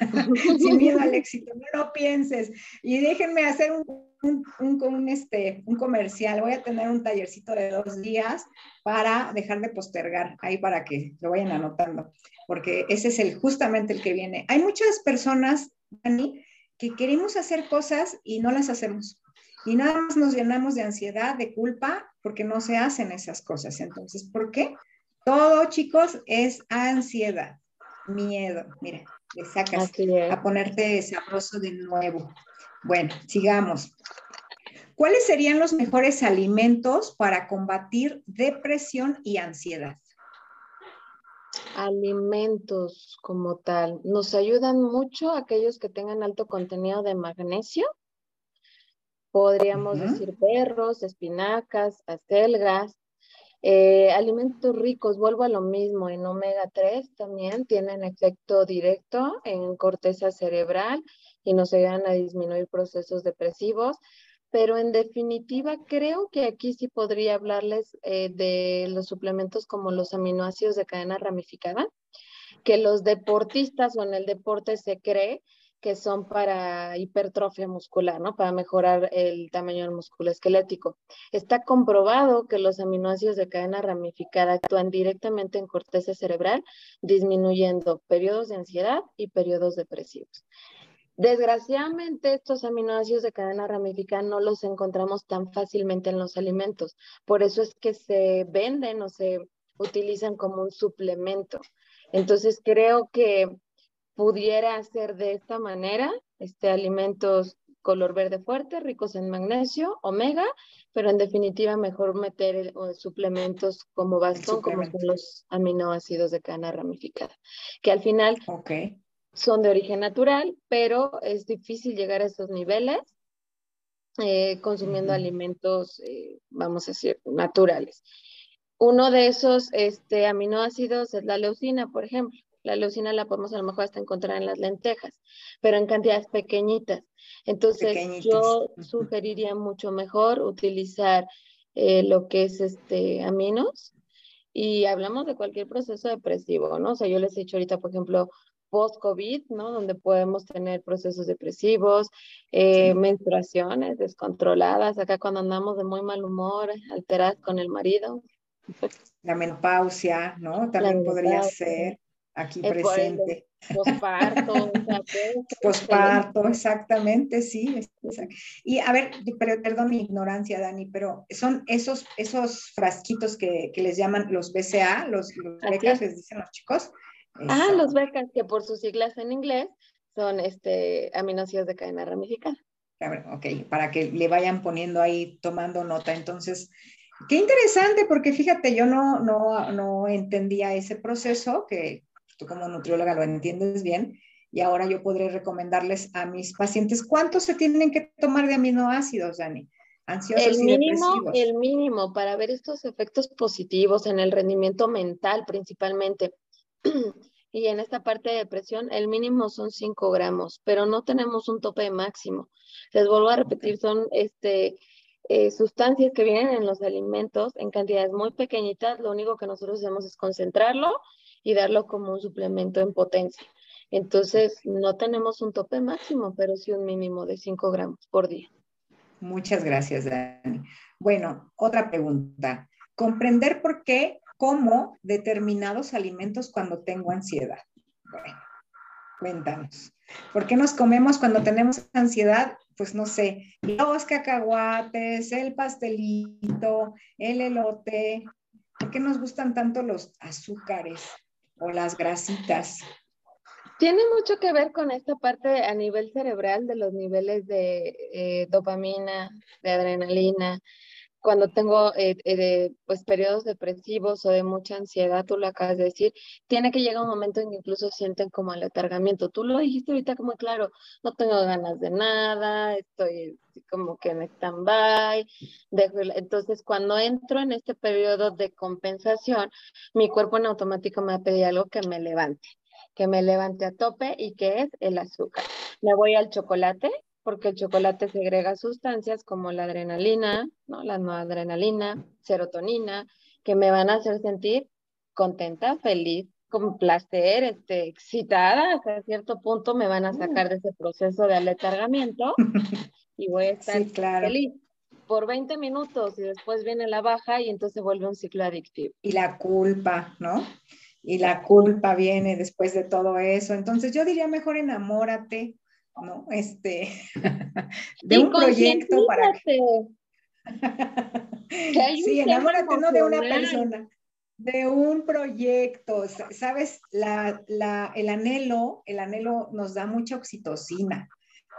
sin miedo al éxito, no lo pienses. Y déjenme hacer un, un, este, un comercial, voy a tener un tallercito de dos días para dejar de postergar, ahí para que lo vayan anotando, porque ese es el, justamente el que viene. Hay muchas personas, Dani, que queremos hacer cosas y no las hacemos. Y nada más nos llenamos de ansiedad, de culpa, porque no se hacen esas cosas. Entonces, ¿por qué? Todo, chicos, es ansiedad miedo. Mira, le sacas a ponerte sabroso de nuevo. Bueno, sigamos. ¿Cuáles serían los mejores alimentos para combatir depresión y ansiedad? Alimentos como tal. Nos ayudan mucho aquellos que tengan alto contenido de magnesio. Podríamos decir perros, espinacas, acelgas, eh, alimentos ricos, vuelvo a lo mismo, en omega 3 también tienen efecto directo en corteza cerebral y nos ayudan a disminuir procesos depresivos. Pero en definitiva, creo que aquí sí podría hablarles eh, de los suplementos como los aminoácidos de cadena ramificada, que los deportistas o en el deporte se cree que son para hipertrofia muscular, ¿no? Para mejorar el tamaño del músculo esquelético. Está comprobado que los aminoácidos de cadena ramificada actúan directamente en corteza cerebral, disminuyendo periodos de ansiedad y periodos depresivos. Desgraciadamente, estos aminoácidos de cadena ramificada no los encontramos tan fácilmente en los alimentos. Por eso es que se venden o se utilizan como un suplemento. Entonces, creo que pudiera ser de esta manera, este, alimentos color verde fuerte, ricos en magnesio, omega, pero en definitiva mejor meter suplementos como bastón, como son los aminoácidos de cadena ramificada, que al final son de origen natural, pero es difícil llegar a esos niveles eh, consumiendo alimentos, eh, vamos a decir, naturales. Uno de esos este, aminoácidos es la leucina, por ejemplo. La leucina la podemos a lo mejor hasta encontrar en las lentejas, pero en cantidades pequeñitas. Entonces, yo sugeriría mucho mejor utilizar eh, lo que es este aminos y hablamos de cualquier proceso depresivo, ¿no? O sea, yo les he dicho ahorita, por ejemplo, post-COVID, ¿no? Donde podemos tener procesos depresivos, eh, menstruaciones descontroladas, acá cuando andamos de muy mal humor, alteradas con el marido. La menopausia, ¿no? También podría ser aquí presente. Posparto. Posparto, exactamente, sí. Y a ver, pero, perdón mi ignorancia, Dani, pero son esos, esos frasquitos que, que les llaman los BCA, los, los becas, les dicen los chicos. Ah, los becas, que por sus siglas en inglés son este, aminoácidos de cadena ramificada. Ok, para que le vayan poniendo ahí, tomando nota. Entonces, qué interesante, porque fíjate, yo no, no, no entendía ese proceso que, tú como nutrióloga lo entiendes bien, y ahora yo podré recomendarles a mis pacientes cuántos se tienen que tomar de aminoácidos, Dani. Ansiosos el mínimo, el mínimo para ver estos efectos positivos en el rendimiento mental principalmente. y en esta parte de depresión, el mínimo son 5 gramos, pero no tenemos un tope máximo. Les vuelvo a repetir, son este, eh, sustancias que vienen en los alimentos en cantidades muy pequeñitas. Lo único que nosotros hacemos es concentrarlo y darlo como un suplemento en potencia. Entonces, no tenemos un tope máximo, pero sí un mínimo de 5 gramos por día. Muchas gracias, Dani. Bueno, otra pregunta. Comprender por qué como determinados alimentos cuando tengo ansiedad. Bueno, cuéntanos. ¿Por qué nos comemos cuando tenemos ansiedad? Pues no sé, los cacahuates, el pastelito, el elote. ¿Por qué nos gustan tanto los azúcares? O las grasitas. Tiene mucho que ver con esta parte a nivel cerebral de los niveles de eh, dopamina, de adrenalina, cuando tengo eh, eh, pues periodos depresivos o de mucha ansiedad, tú lo acabas de decir, tiene que llegar un momento en que incluso sienten como aletargamiento. Tú lo dijiste ahorita como claro, no tengo ganas de nada, estoy como que en stand-by. Entonces, cuando entro en este periodo de compensación, mi cuerpo en automático me va a algo que me levante, que me levante a tope y que es el azúcar. Me voy al chocolate, porque el chocolate segrega sustancias como la adrenalina, ¿no? la adrenalina, serotonina, que me van a hacer sentir contenta, feliz, con placer, este, excitada, hasta cierto punto me van a sacar de ese proceso de aletargamiento y voy a estar feliz por 20 minutos y después viene la baja y entonces vuelve un ciclo adictivo. Y la culpa, ¿no? Y la culpa viene después de todo eso. Entonces yo diría mejor enamórate, ¿no? Este, de un proyecto para que... sí, enamórate no de una persona, de un proyecto, sabes, la, la, el anhelo, el anhelo nos da mucha oxitocina,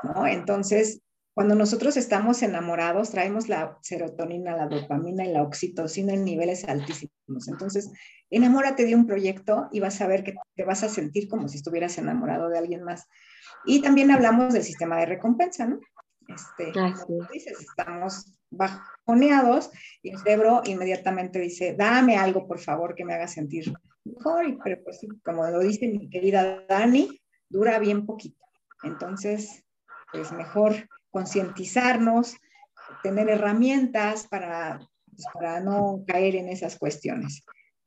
¿no? Entonces, cuando nosotros estamos enamorados, traemos la serotonina, la dopamina y la oxitocina en niveles altísimos. Entonces, enamórate de un proyecto y vas a ver que te vas a sentir como si estuvieras enamorado de alguien más. Y también hablamos del sistema de recompensa, ¿no? Este, dices, estamos bajoneados y el cerebro inmediatamente dice, dame algo, por favor, que me haga sentir mejor. pero pues como lo dice mi querida Dani, dura bien poquito. Entonces, pues mejor concientizarnos, tener herramientas para, pues, para no caer en esas cuestiones.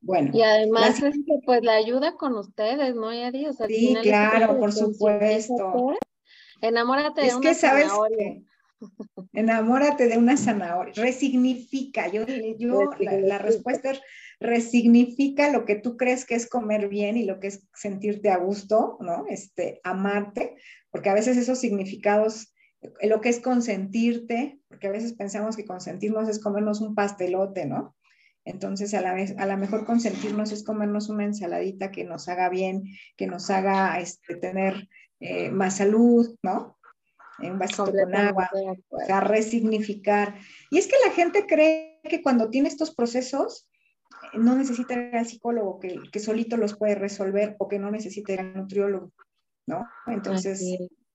Bueno. Y además pues la ayuda con ustedes, ¿no, Yari? O sea, sí, claro, por supuesto. Enamórate de es que, sabes enamórate de una zanahoria, resignifica, yo, yo la, respuesta es resignifica lo que tú crees que es comer bien y lo que es sentirte a gusto, ¿no? Este, amarte, porque a veces esos significados, lo que es consentirte, porque a veces pensamos que consentirnos es comernos un pastelote, ¿no? Entonces, a la, vez, a lo mejor consentirnos es comernos una ensaladita que nos haga bien, que nos haga este, tener eh, más salud, ¿no? Un vasito con agua, sea, resignificar. Y es que la gente cree que cuando tiene estos procesos, eh, no necesita ir al psicólogo, que, que solito los puede resolver o que no necesita ir al nutriólogo, ¿no? Entonces,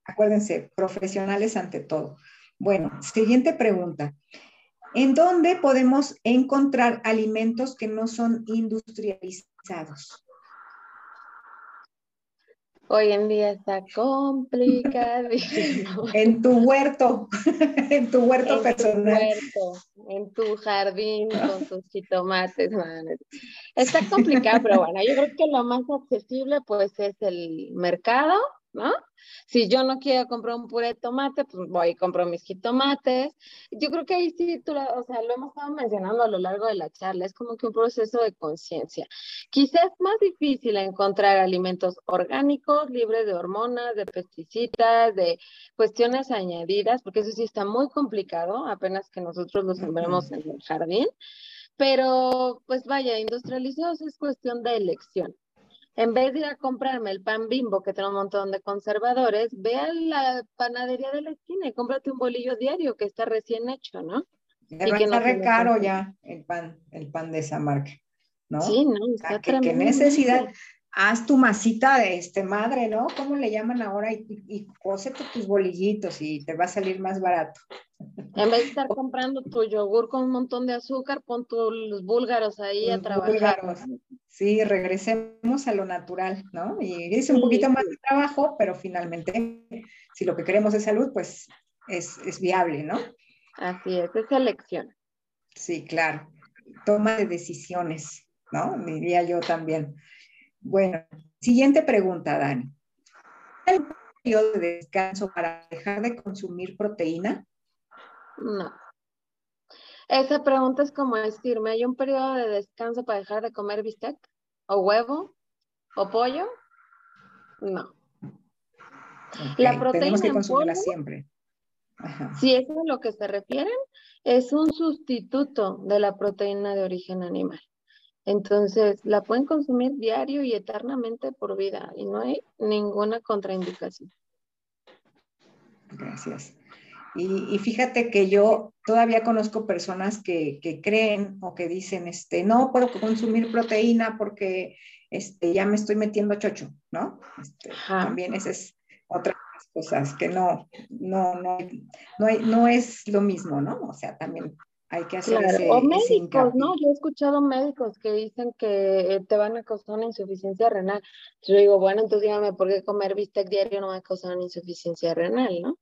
acuérdense, profesionales ante todo. Bueno, siguiente pregunta en dónde podemos encontrar alimentos que no son industrializados. Hoy en día está complicado. en tu huerto, en tu huerto personal. en tu jardín con tus jitomates. Está complicado, pero bueno, yo creo que lo más accesible pues es el mercado ¿no? Si yo no quiero comprar un puré de tomate, pues voy y compro mis jitomates. Yo creo que ahí sí, tú, o sea, lo hemos estado mencionando a lo largo de la charla, es como que un proceso de conciencia. Quizás es más difícil encontrar alimentos orgánicos, libres de hormonas, de pesticidas, de cuestiones añadidas, porque eso sí está muy complicado, apenas que nosotros los sembremos en el jardín. Pero, pues vaya, industrializados es cuestión de elección en vez de ir a comprarme el pan bimbo que tiene un montón de conservadores, ve a la panadería de la esquina y cómprate un bolillo diario que está recién hecho, ¿no? y que no re caro ya el pan, el pan de esa marca, ¿no? Sí, no, está ¿Qué necesidad? Haz tu masita de este madre, ¿no? ¿Cómo le llaman ahora? Y, y, tus bolillitos y te va a salir más barato. En vez de estar comprando tu yogur con un montón de azúcar, pon tus búlgaros ahí a trabajar. Sí, regresemos a lo natural, ¿no? Y es un poquito más de trabajo, pero finalmente, si lo que queremos es salud, pues es, es viable, ¿no? Así es, es elección. Sí, claro. Toma de decisiones, ¿no? Diría yo también. Bueno, siguiente pregunta, Dani. ¿Hay un periodo de descanso para dejar de consumir proteína? No. Esa pregunta es como decirme, ¿hay un periodo de descanso para dejar de comer bistec? ¿O huevo? ¿O pollo? No. la proteína tenemos que consumirla siempre. Si eso es a lo que se refieren, es un sustituto de la proteína de origen animal. Entonces, la pueden consumir diario y eternamente por vida y no hay ninguna contraindicación. Gracias. Y, fíjate que yo todavía conozco personas que, creen o que dicen, este, no puedo consumir proteína porque este, ya me estoy metiendo chocho, ¿no? Este, también esa es otra cosas que no, no, no, no, no es lo mismo, ¿no? O sea, también hay que hacer claro. O médicos, ¿no? Yo he escuchado médicos que dicen que te van a causar una insuficiencia renal. Yo digo, bueno, entonces dígame por qué comer bistec diario no va a causar una insuficiencia renal, ¿no?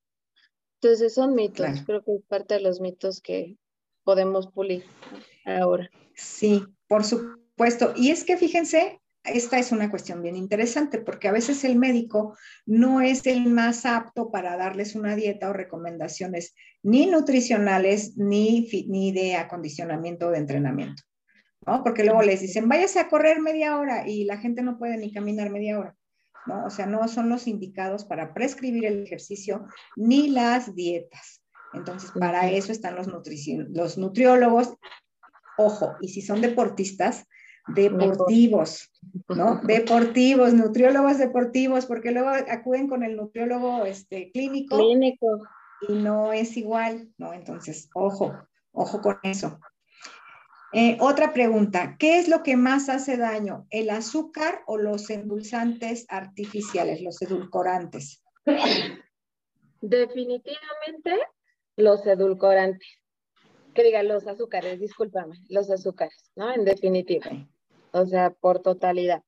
Entonces son mitos, creo que es parte de los mitos que podemos pulir ahora. Sí, por supuesto. Y es que fíjense, esta es una cuestión bien interesante porque a veces el médico no es el más apto para darles una dieta o recomendaciones ni nutricionales ni, ni de acondicionamiento o de entrenamiento. ¿no? Porque luego les dicen, váyase a correr media hora y la gente no puede ni caminar media hora. ¿no? O sea, no son los indicados para prescribir el ejercicio ni las dietas. Entonces, para eso están los, los nutriólogos. Ojo, y si son deportistas, deportivos, ¿no? Deportivos, nutriólogos deportivos, porque luego acuden con el nutriólogo este, clínico. Clínico. Y no es igual, ¿no? Entonces, ojo, ojo con eso. Eh, otra pregunta, ¿qué es lo que más hace daño, el azúcar o los endulzantes artificiales, los edulcorantes? Definitivamente los edulcorantes. Que diga los azúcares, discúlpame, los azúcares, ¿no? En definitiva. O sea, por totalidad.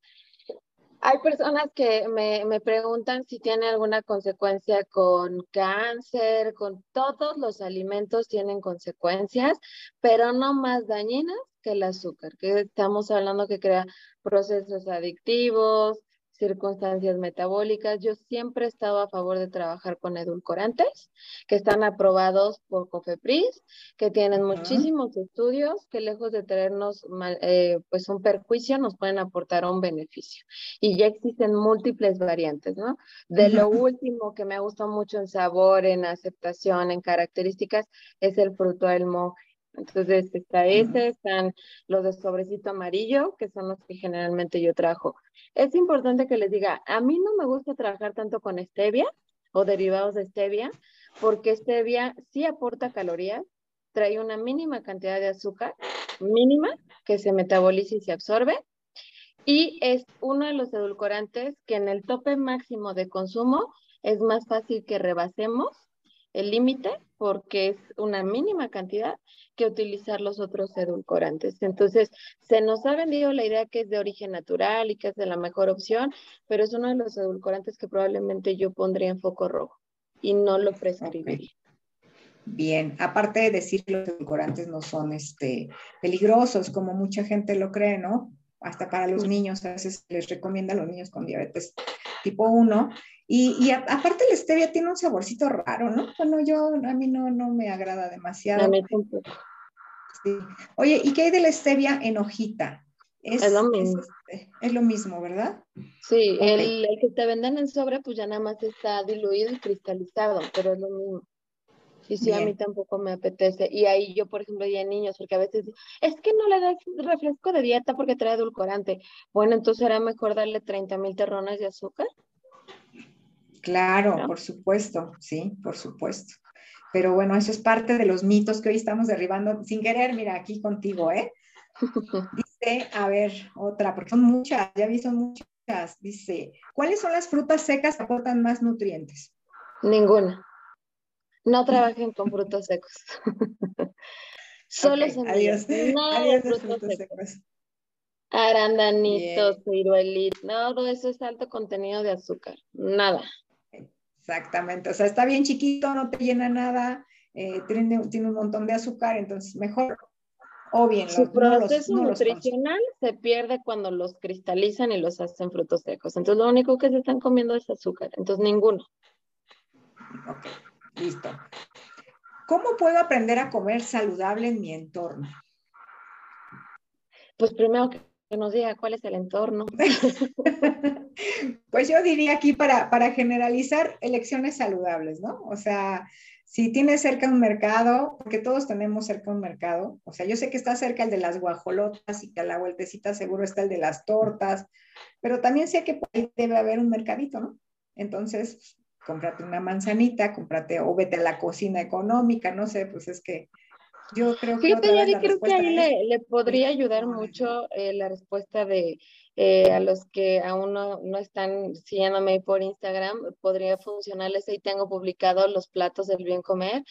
Hay personas que me, me, preguntan si tiene alguna consecuencia con cáncer, con todos los alimentos tienen consecuencias, pero no más dañinas que el azúcar, que estamos hablando que crea procesos adictivos, circunstancias metabólicas. Yo siempre he estado a favor de trabajar con edulcorantes que están aprobados por COFEPRIS, que tienen muchísimos estudios que lejos de traernos eh, pues un perjuicio nos pueden aportar un beneficio. Y ya existen múltiples variantes, ¿no? De lo último que me ha gustado mucho en sabor, en aceptación, en características, es el fruto del mo entonces está ese, están los de sobrecito amarillo, que son los que generalmente yo trabajo. Es importante que les diga, a mí no me gusta trabajar tanto con stevia o derivados de stevia, porque stevia sí aporta calorías, trae una mínima cantidad de azúcar, mínima, que se metaboliza y se absorbe, y es uno de los edulcorantes que en el tope máximo de consumo es más fácil que rebasemos el límite porque es una mínima cantidad que utilizar los otros edulcorantes. Entonces, se nos ha vendido la idea que es de origen natural y que es de la mejor opción, pero es uno de los edulcorantes que probablemente yo pondría en foco rojo y no lo prescribiría. Bien, aparte de decir que los edulcorantes no son este, peligrosos, como mucha gente lo cree, ¿no? Hasta para los niños, a veces les recomienda a los niños con diabetes tipo 1, y, aparte la stevia tiene un saborcito raro, ¿no? Bueno, yo, a mí no, no me agrada demasiado. Sí. Oye, ¿y qué hay de la stevia en hojita? Es, lo mismo. Este, es, lo mismo, ¿verdad? Sí, el, que te venden en sobre, pues ya nada más está diluido y cristalizado, pero es lo mismo. Y sí, a mí tampoco me apetece. Y ahí yo, por ejemplo, ya niños, porque a veces es que no le das refresco de dieta porque trae edulcorante. Bueno, entonces era mejor darle 30 mil terrones de azúcar. Claro, por supuesto, sí, por supuesto. Pero bueno, eso es parte de los mitos que hoy estamos derribando sin querer, mira, aquí contigo, ¿eh? Dice, a ver, otra, porque son muchas, ya vi, son muchas. Dice, ¿cuáles son las frutas secas que aportan más nutrientes? Ninguna. No trabajen con frutos secos. Solo okay, adiós, adiós frutos, secos. Arandanitos, ciruelitos, no, todo eso es alto contenido de azúcar, nada. Exactamente, o sea, está bien chiquito, no te llena nada, eh, tiene, un montón de azúcar, entonces mejor o bien Su proceso nutricional se pierde cuando los cristalizan y los hacen frutos secos. Entonces lo único que se están comiendo es azúcar, entonces ninguno. Listo. ¿Cómo puedo aprender a comer saludable en mi entorno? Pues primero que nos diga cuál es el entorno. pues yo diría aquí para, para generalizar elecciones saludables, ¿no? O sea, si tienes cerca un mercado, porque todos tenemos cerca un mercado, o sea, yo sé que está cerca el de las guajolotas y que a la vueltecita seguro está el de las tortas, pero también sé que por ahí debe haber un mercadito, ¿no? Entonces, cómprate una manzanita, cómprate o vete a la cocina económica, no sé, pues es que yo creo que... Fíjate, creo que ahí le, le, podría ayudar mucho eh, la respuesta de eh, a los que aún no, no, están siguiéndome por Instagram, podría funcionarles. Ahí tengo publicado los platos del bien comer.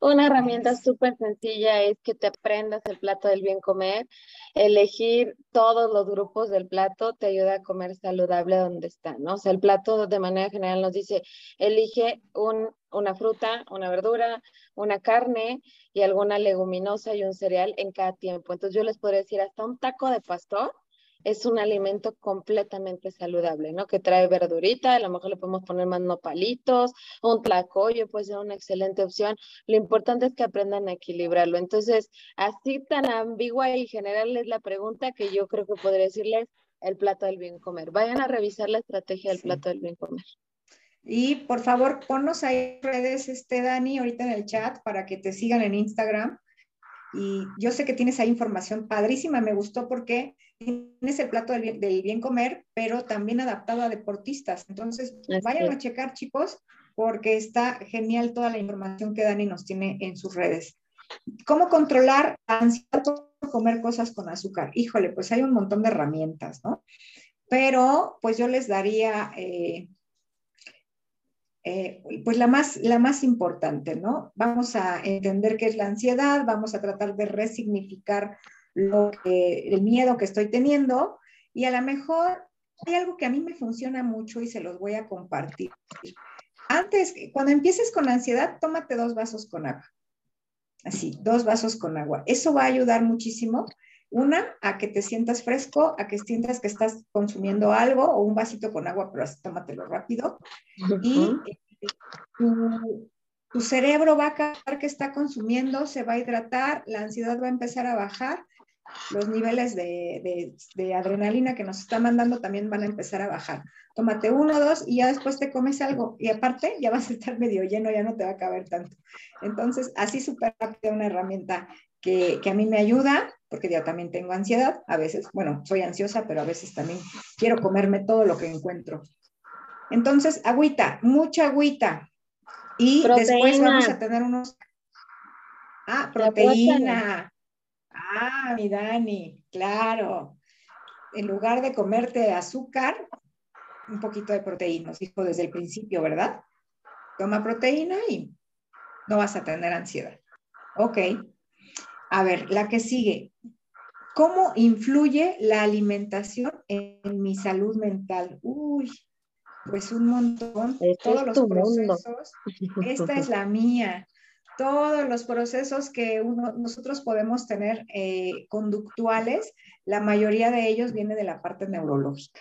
Una herramienta súper sencilla es que te aprendas el plato del bien comer. Elegir todos los grupos del plato te ayuda a comer saludable donde está, ¿no? O sea, el plato de manera general nos dice, elige un, una fruta, una verdura, una carne y alguna leguminosa y un cereal en cada tiempo. Entonces yo les podría decir hasta un taco de pastor es un alimento completamente saludable, ¿no? Que trae verdurita, a lo mejor le podemos poner más nopalitos, un tlacoyo puede ser una excelente opción. Lo importante es que aprendan a equilibrarlo. Entonces, así tan ambigua y general es la pregunta que yo creo que podría decirles el plato del bien comer. Vayan a revisar la estrategia del plato del bien comer. Y por favor, ponnos ahí redes, este Dani, ahorita en el chat para que te sigan en Instagram y yo sé que tienes ahí información padrísima, me gustó porque tienes el plato del bien, comer, pero también adaptado a deportistas. Entonces, vayan a checar, chicos, porque está genial toda la información que Dani nos tiene en sus redes. ¿Cómo controlar la ansiedad por comer cosas con azúcar? Híjole, pues hay un montón de herramientas, ¿no? Pero, pues yo les daría eh, eh, pues la más, la más importante, ¿no? Vamos a entender qué es la ansiedad, vamos a tratar de resignificar lo que, el miedo que estoy teniendo y a lo mejor hay algo que a mí me funciona mucho y se los voy a compartir. Antes, cuando empieces con ansiedad, tómate dos vasos con agua. Así, dos vasos con agua. Eso va a ayudar muchísimo. Una, a que te sientas fresco, a que sientas que estás consumiendo algo o un vasito con agua, pero así tómatelo rápido. Y tu, cerebro va a acabar que está consumiendo, se va a hidratar, la ansiedad va a empezar a bajar, los niveles de, adrenalina que nos está mandando también van a empezar a bajar. Tómate uno, dos y ya después te comes algo. Y aparte ya vas a estar medio lleno, ya no te va a caber tanto. Entonces, así súper rápido una herramienta que, que, a mí me ayuda, porque yo también tengo ansiedad, a veces, bueno, soy ansiosa, pero a veces también quiero comerme todo lo que encuentro. Entonces, agüita, mucha agüita. Y después vamos a tener unos... Ah, proteína. Ah, mi Dani, claro. En lugar de comerte azúcar, un poquito de proteína, nos dijo desde el principio, ¿verdad? Toma proteína y no vas a tener ansiedad. Ok. A ver, la que sigue. ¿Cómo influye la alimentación en mi salud mental? Uy, pues un montón, todos los procesos, esta es la mía, todos los procesos que nosotros podemos tener eh, conductuales, la mayoría de ellos viene de la parte neurológica.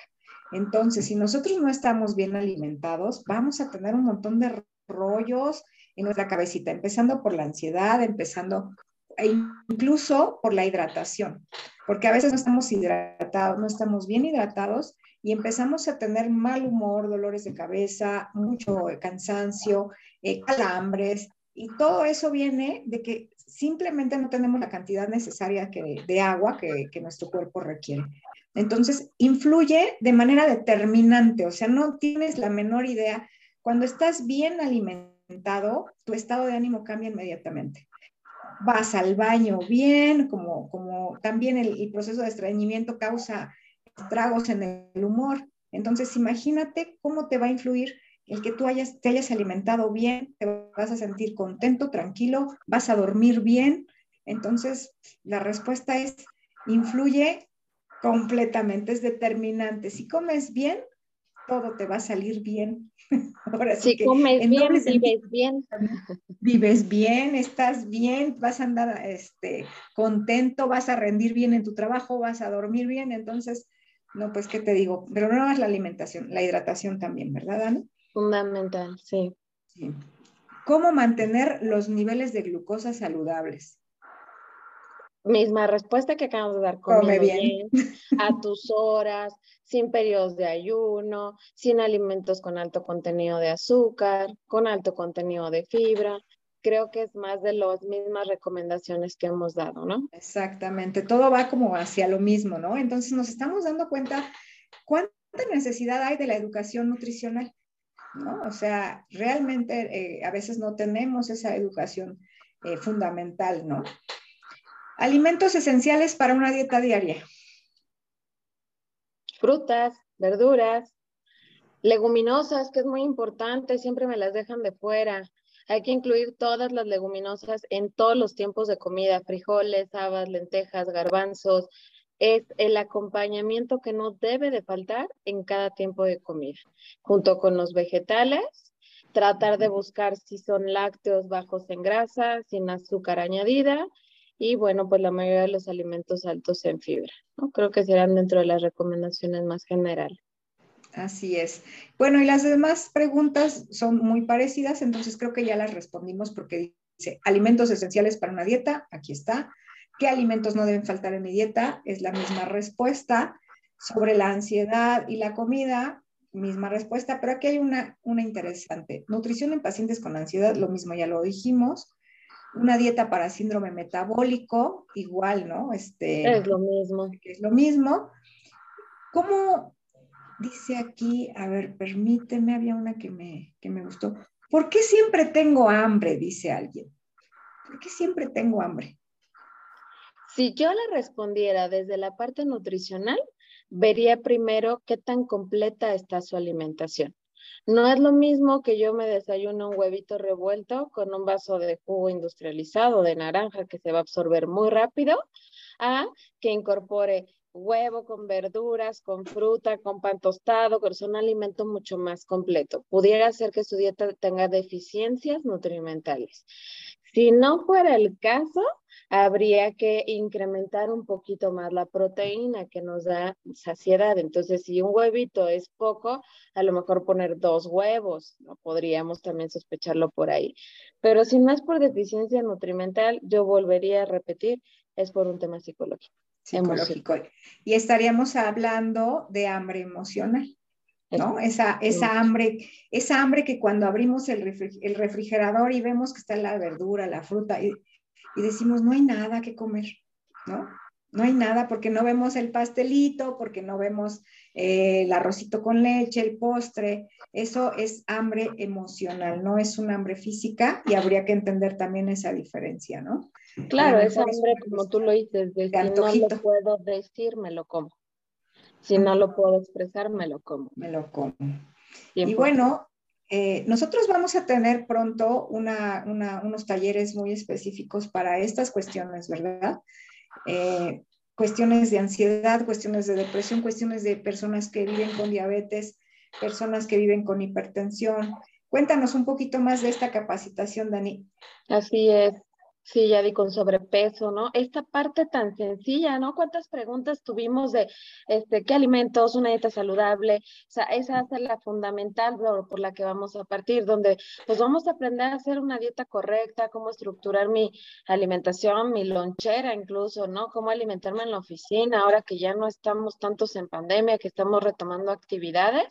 Entonces, si nosotros no estamos bien alimentados, vamos a tener un montón de rollos en nuestra cabecita, empezando por la ansiedad, empezando e incluso por la hidratación, porque a veces no estamos hidratados, no estamos bien hidratados y empezamos a tener mal humor, dolores de cabeza, mucho cansancio, eh, calambres, y todo eso viene de que simplemente no tenemos la cantidad necesaria de agua que nuestro cuerpo requiere. Entonces, influye de manera determinante, o sea, no tienes la menor idea. Cuando estás bien alimentado, tu estado de ánimo cambia inmediatamente vas al baño bien, como, como también el, proceso de estreñimiento causa tragos en el humor. Entonces, imagínate cómo te va a influir el que tú hayas, te hayas alimentado bien, te vas a sentir contento, tranquilo, vas a dormir bien. Entonces, la respuesta es, influye completamente, es determinante. Si comes bien, todo te va a salir bien. Ahora si comes bien, vives bien. Vives bien, estás bien, vas a andar este, contento, vas a rendir bien en tu trabajo, vas a dormir bien. Entonces, no, pues, ¿qué te digo? Pero no es la alimentación, la hidratación también, ¿verdad, Ana? Fundamental, sí. sí. ¿Cómo mantener los niveles de glucosa saludables? Misma respuesta que acabamos de dar. Come bien. A tus horas, sin periodos de ayuno, sin alimentos con alto contenido de azúcar, con alto contenido de fibra, creo que es más de las mismas recomendaciones que hemos dado, ¿no? Exactamente, todo va como hacia lo mismo, ¿no? Entonces nos estamos dando cuenta cuánta necesidad hay de la educación nutricional. ¿no? O sea, realmente eh, a veces no tenemos esa educación eh, fundamental, ¿no? Alimentos esenciales para una dieta diaria. Frutas, verduras, leguminosas, que es muy importante, siempre me las dejan de fuera. Hay que incluir todas las leguminosas en todos los tiempos de comida, frijoles, habas, lentejas, garbanzos. Es el acompañamiento que no debe de faltar en cada tiempo de comida. Junto con los vegetales, tratar de buscar si son lácteos bajos en grasa, sin azúcar añadida y bueno, pues la mayoría de los alimentos altos en fibra. ¿no? Creo que serán dentro de las recomendaciones más generales. Así es. Bueno, y las demás preguntas son muy parecidas, entonces creo que ya las respondimos porque dice, alimentos esenciales para una dieta, aquí está. ¿Qué alimentos no deben faltar en mi dieta? Es la misma respuesta. Sobre la ansiedad y la comida, misma respuesta, pero aquí hay una, una interesante. Nutrición en pacientes con ansiedad, lo mismo ya lo dijimos. Una dieta para síndrome metabólico, igual, ¿no? Este, es lo mismo. Es lo mismo. ¿Cómo, dice aquí, a ver, permíteme, había una que me, que me gustó. ¿Por qué siempre tengo hambre? Dice alguien. ¿Por qué siempre tengo hambre? Si yo le respondiera desde la parte nutricional, vería primero qué tan completa está su alimentación. No es lo mismo que yo me desayuno un huevito revuelto con un vaso de jugo industrializado de naranja que se va a absorber muy rápido, a que incorpore huevo con verduras, con fruta, con pan tostado, es un alimento mucho más completo. Pudiera ser que su dieta tenga deficiencias nutrimentales. Si no fuera el caso, habría que incrementar un poquito más la proteína que nos da saciedad. Entonces, si un huevito es poco, a lo mejor poner dos huevos, ¿no? podríamos también sospecharlo por ahí. Pero si no es por deficiencia nutrimental, yo volvería a repetir, es por un tema psicológico psicológico. Y estaríamos hablando de hambre emocional, ¿no? Esa, esa hambre, esa hambre que cuando abrimos el, refrigerador y vemos que está la verdura, la fruta, y, y decimos, no hay nada que comer, ¿no? No hay nada porque no vemos el pastelito, porque no vemos eh, el arrocito con leche, el postre. Eso es hambre emocional, no es un hambre física y habría que entender también esa diferencia, ¿no? Claro, es hambre, como tú lo dices, de, si no lo puedo decir, me lo como. Si no lo puedo expresar, me lo como. Me lo como. Y bueno, eh, nosotros vamos a tener pronto unos talleres muy específicos para estas cuestiones, ¿verdad? Eh, cuestiones de ansiedad, cuestiones de depresión, cuestiones de personas que viven con diabetes, personas que viven con hipertensión. Cuéntanos un poquito más de esta capacitación, Dani. Así es. Sí, ya di con sobrepeso, ¿no? Esta parte tan sencilla, ¿no? ¿Cuántas preguntas tuvimos de este, qué alimentos, una dieta saludable? O sea, esa es la fundamental por, la que vamos a partir, donde pues vamos a aprender a hacer una dieta correcta, cómo estructurar mi alimentación, mi lonchera incluso, ¿no? Cómo alimentarme en la oficina, ahora que ya no estamos tantos en pandemia, que estamos retomando actividades,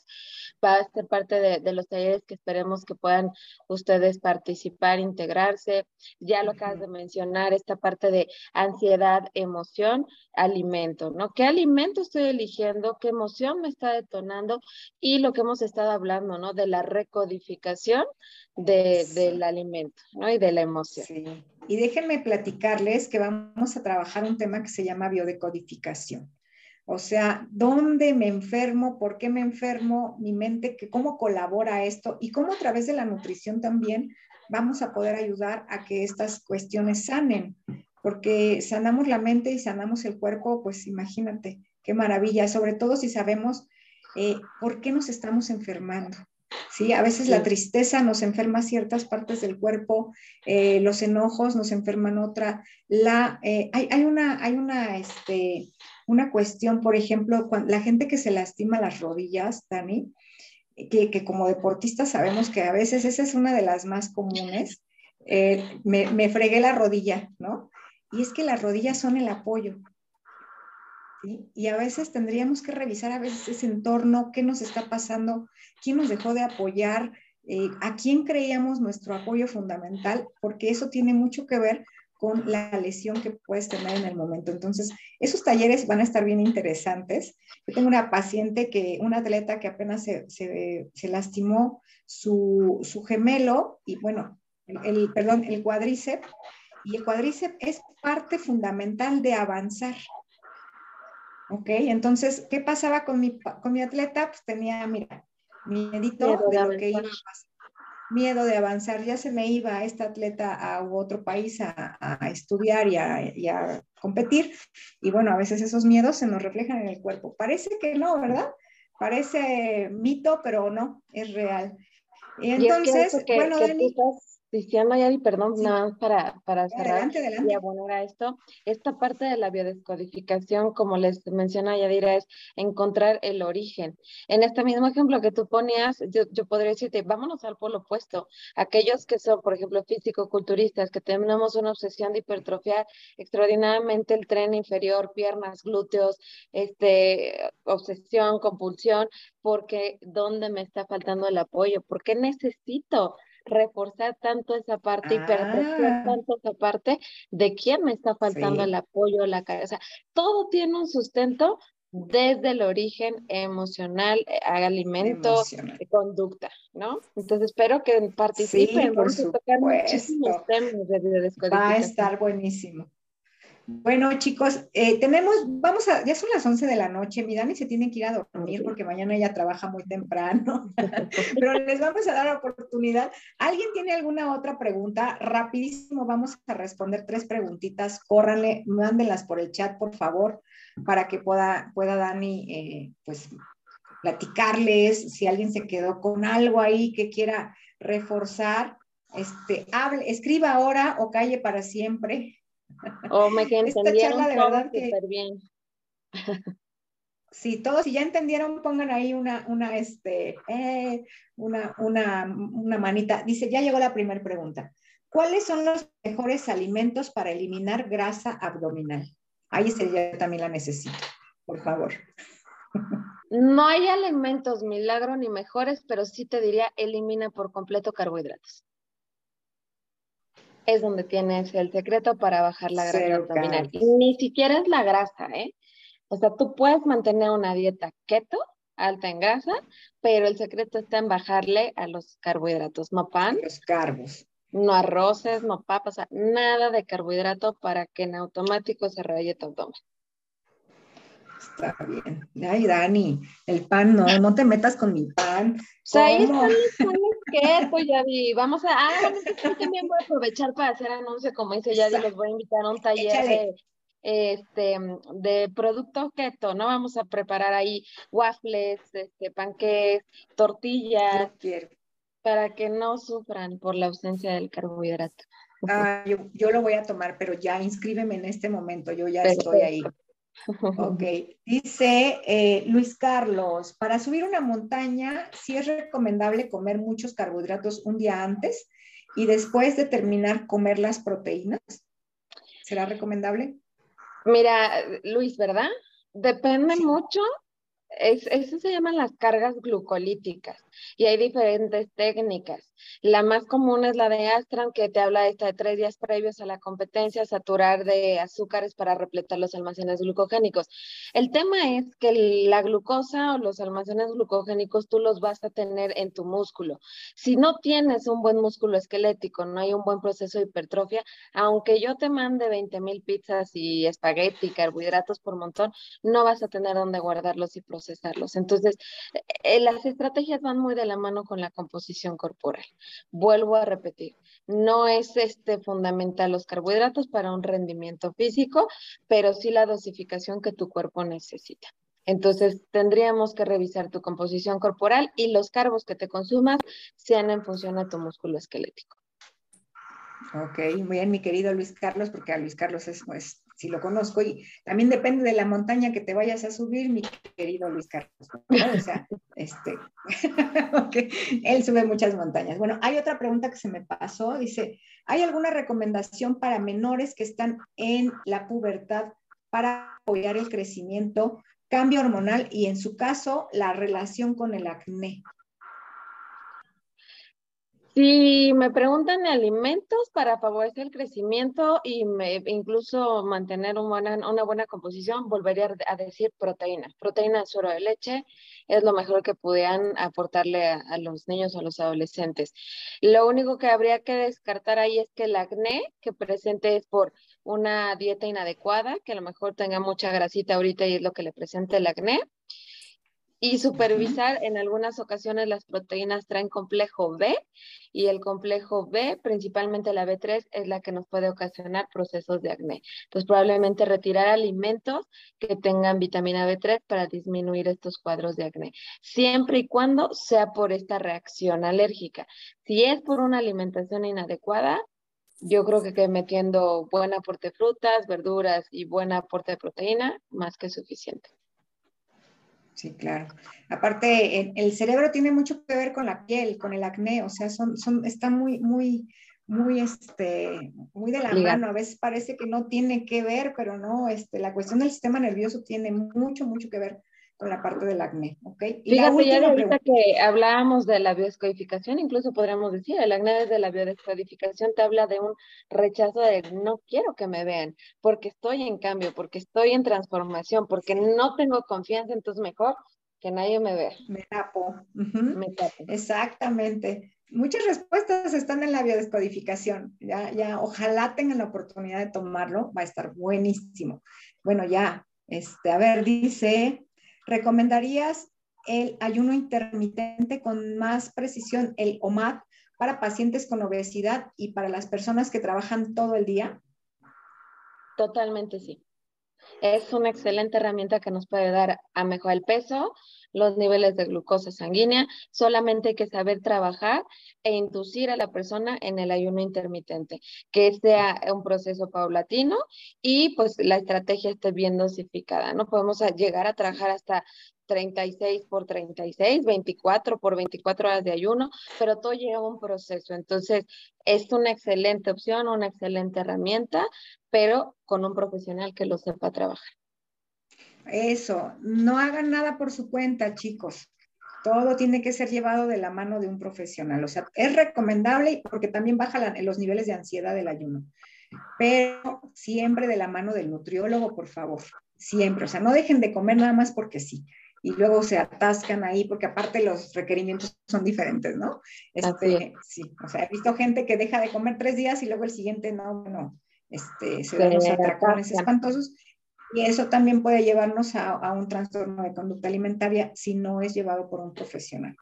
va a ser parte de, de los talleres que esperemos que puedan ustedes participar, integrarse. Ya lo acabas mencionar, esta parte de ansiedad, emoción, alimento, ¿no? ¿Qué alimento estoy eligiendo? ¿Qué emoción me está detonando? Y lo que hemos estado hablando, ¿no? De la recodificación del alimento, ¿no? Y de la emoción. Sí. Y déjenme platicarles que vamos a trabajar un tema que se llama biodecodificación. O sea, ¿dónde me enfermo? ¿Por qué me enfermo? Mi mente, ¿cómo colabora esto? Y cómo a través de la nutrición también vamos a poder ayudar a que estas cuestiones sanen, porque sanamos la mente y sanamos el cuerpo, pues imagínate, qué maravilla, sobre todo si sabemos eh, por qué nos estamos enfermando. Sí, a veces la tristeza nos enferma ciertas partes del cuerpo, eh, los enojos nos enferman otra. La, eh, hay, hay, una, hay una, este, una cuestión, por ejemplo, la gente que se lastima las rodillas, Dani, que, como deportistas sabemos que a veces esa es una de las más comunes. Eh, me, me, fregué la rodilla, ¿no? Y es que las rodillas son el apoyo. Y a veces tendríamos que revisar a veces ese entorno, qué nos está pasando, quién nos dejó de apoyar, eh, a quién creíamos nuestro apoyo fundamental, porque eso tiene mucho que ver con la lesión que puedes tener en el momento. Entonces, esos talleres van a estar bien interesantes. Yo tengo una paciente que, una atleta que apenas se, se, lastimó su, su, gemelo y bueno, el, perdón, el cuádriceps. Y el cuádriceps es parte fundamental de avanzar. ¿Ok? Entonces, ¿qué pasaba con mi, con mi atleta? Pues tenía, mira, miedito de lo que iba a pasar miedo de avanzar, ya se me iba esta atleta a otro país a, estudiar y a, competir. Y bueno, a veces esos miedos se nos reflejan en el cuerpo. Parece que no, ¿verdad? Parece mito, pero no, es real. Y entonces, bueno, Dani, diciendo, Yadi, perdón, nada más para, para cerrar y abonar a esto, esta parte de la biodescodificación, como les menciona Yadira, es encontrar el origen. En este mismo ejemplo que tú ponías, yo, yo podría decirte, vámonos al polo opuesto. Aquellos que son, por ejemplo, físico-culturistas, que tenemos una obsesión de hipertrofiar extraordinariamente el tren inferior, piernas, glúteos, este, obsesión, compulsión, porque ¿dónde me está faltando el apoyo? ¿Por qué necesito reforzar tanto esa parte y ah. tanto esa parte de quién me está faltando el apoyo, la cabeza. Todo tiene un sustento desde el origen emocional, eh, alimento, de conducta, ¿no? Entonces espero que participen. Sí, por supuesto. temas de Va a estar buenísimo. Bueno, chicos, eh, tenemos, vamos a, ya son las 11 de la noche, mi Dani se tiene que ir a dormir porque mañana ella trabaja muy temprano, pero les vamos a dar oportunidad. ¿Alguien tiene alguna otra pregunta? Rapidísimo, vamos a responder tres preguntitas, córranle, mándenlas por el chat, por favor, para que pueda, pueda Dani, eh, pues, platicarles, si alguien se quedó con algo ahí que quiera reforzar, este, hable, escriba ahora o calle para siempre o me que entendieron de verdad que, bien. Sí, todos, si ya entendieron, pongan ahí una, una, este, eh, una, una, una manita. Dice, ya llegó la primera pregunta. ¿Cuáles son los mejores alimentos para eliminar grasa abdominal? Ahí sería también la necesito, por favor. No hay alimentos milagro ni mejores, pero sí te diría, elimina por completo carbohidratos es donde tienes el secreto para bajar la grasa abdominal. Ni siquiera es la grasa, ¿eh? O sea, tú puedes mantener una dieta keto, alta en grasa, pero el secreto está en bajarle a los carbohidratos, no pan. Los carbos. No arroces, no papas, nada de carbohidrato para que en automático se raye tu abdomen. Está bien. Ay, Dani, el pan no, no te metas con mi pan. O sea, ahí están los panes pues ya vi. Vamos a, ah, bueno, yo también voy a aprovechar para hacer anuncio, como dice Yadi, los voy a invitar a un taller de, este, de productos keto, ¿no? Vamos a preparar ahí waffles, este, panqués, tortillas, para que no sufran por la ausencia del carbohidrato. Ah, yo, yo, lo voy a tomar, pero ya inscríbeme en este momento, yo ya estoy ahí. Ok, dice eh, Luis Carlos, para subir una montaña, sí es recomendable comer muchos carbohidratos un día antes y después de terminar comer las proteínas. ¿Será recomendable? Mira, Luis, ¿verdad? Depende mucho es, eso se llaman las cargas glucolíticas y hay diferentes técnicas. La más común es la de Astran, que te habla esta de tres días previos a la competencia, saturar de azúcares para repletar los almacenes glucogénicos. El tema es que la glucosa o los almacenes glucogénicos tú los vas a tener en tu músculo. Si no tienes un buen músculo esquelético, no hay un buen proceso de hipertrofia, aunque yo te mande 20 mil pizzas y espagueti, carbohidratos por montón, no vas a tener dónde guardarlos y procesarlos. Entonces, eh, las estrategias van muy de la mano con la composición corporal. Vuelvo a repetir, no es este fundamental los carbohidratos para un rendimiento físico, pero sí la dosificación que tu cuerpo necesita. Entonces, tendríamos que revisar tu composición corporal y los carbos que te consumas sean en función a tu músculo esquelético. Ok, muy bien, mi querido Luis Carlos, porque a Luis Carlos es, pues, si lo conozco, y también depende de la montaña que te vayas a subir, mi querido Luis Carlos. O sea, este, okay. él sube muchas montañas. Bueno, hay otra pregunta que se me pasó, dice, ¿hay alguna recomendación para menores que están en la pubertad para apoyar el crecimiento, cambio hormonal y en su caso la relación con el acné? Si me preguntan alimentos para favorecer el crecimiento y me, incluso mantener una buena composición, volvería a decir proteína. Proteína suero de leche es lo mejor que pudieran aportarle a, los niños o a los adolescentes. Lo único que habría que descartar ahí es que el acné que presente es por una dieta inadecuada, que a lo mejor tenga mucha grasita ahorita y es lo que le presenta el acné y supervisar en algunas ocasiones las proteínas traen complejo B y el complejo B, principalmente la B3, es la que nos puede ocasionar procesos de acné. Entonces, probablemente retirar alimentos que tengan vitamina B3 para disminuir estos cuadros de acné, siempre y cuando sea por esta reacción alérgica. Si es por una alimentación inadecuada, yo creo que metiendo buen aporte de frutas, verduras y buen aporte de proteína, más que suficiente. Sí, claro. Aparte, el, cerebro tiene mucho que ver con la piel, con el acné, o sea, son, son, está muy, muy, muy, este, muy de la mano. A veces parece que no tiene que ver, pero no, este, la cuestión del sistema nervioso tiene mucho, mucho que ver con la parte del acné, ¿ok? Y Fíjate, ya ahorita que hablábamos de la biodescodificación, incluso podríamos decir, el acné desde la biodescodificación te habla de un rechazo de no quiero que me vean, porque estoy en cambio, porque estoy en transformación, porque no tengo confianza, entonces mejor que nadie me vea. Me tapo. Me tapo. Exactamente. Muchas respuestas están en la biodescodificación. Ya, ya, ojalá tengan la oportunidad de tomarlo, va a estar buenísimo. Bueno, ya, este, a ver, dice ¿Recomendarías el ayuno intermitente con más precisión, el OMAD, para pacientes con obesidad y para las personas que trabajan todo el día? Totalmente sí. Es una excelente herramienta que nos puede dar a mejorar el peso, los niveles de glucosa sanguínea, solamente hay que saber trabajar e inducir a la persona en el ayuno intermitente, que sea un proceso paulatino y pues la estrategia esté bien dosificada, ¿no? Podemos llegar a trabajar hasta 36 por 36, 24 por 24 horas de ayuno, pero todo lleva un proceso. Entonces, es una excelente opción, una excelente herramienta, pero con un profesional que lo sepa trabajar. Eso, no hagan nada por su cuenta, chicos. Todo tiene que ser llevado de la mano de un profesional. O sea, es recomendable porque también baja los niveles de ansiedad del ayuno. Pero siempre de la mano del nutriólogo, por favor. Siempre. O sea, no dejen de comer nada más porque sí. Y luego se atascan ahí porque aparte los requerimientos son diferentes, ¿no? Este, sí. O sea, he visto gente que deja de comer tres días y luego el siguiente no, no. Este, se dan unos atracones espantosos y eso también puede llevarnos a, un trastorno de conducta alimentaria si no es llevado por un profesional.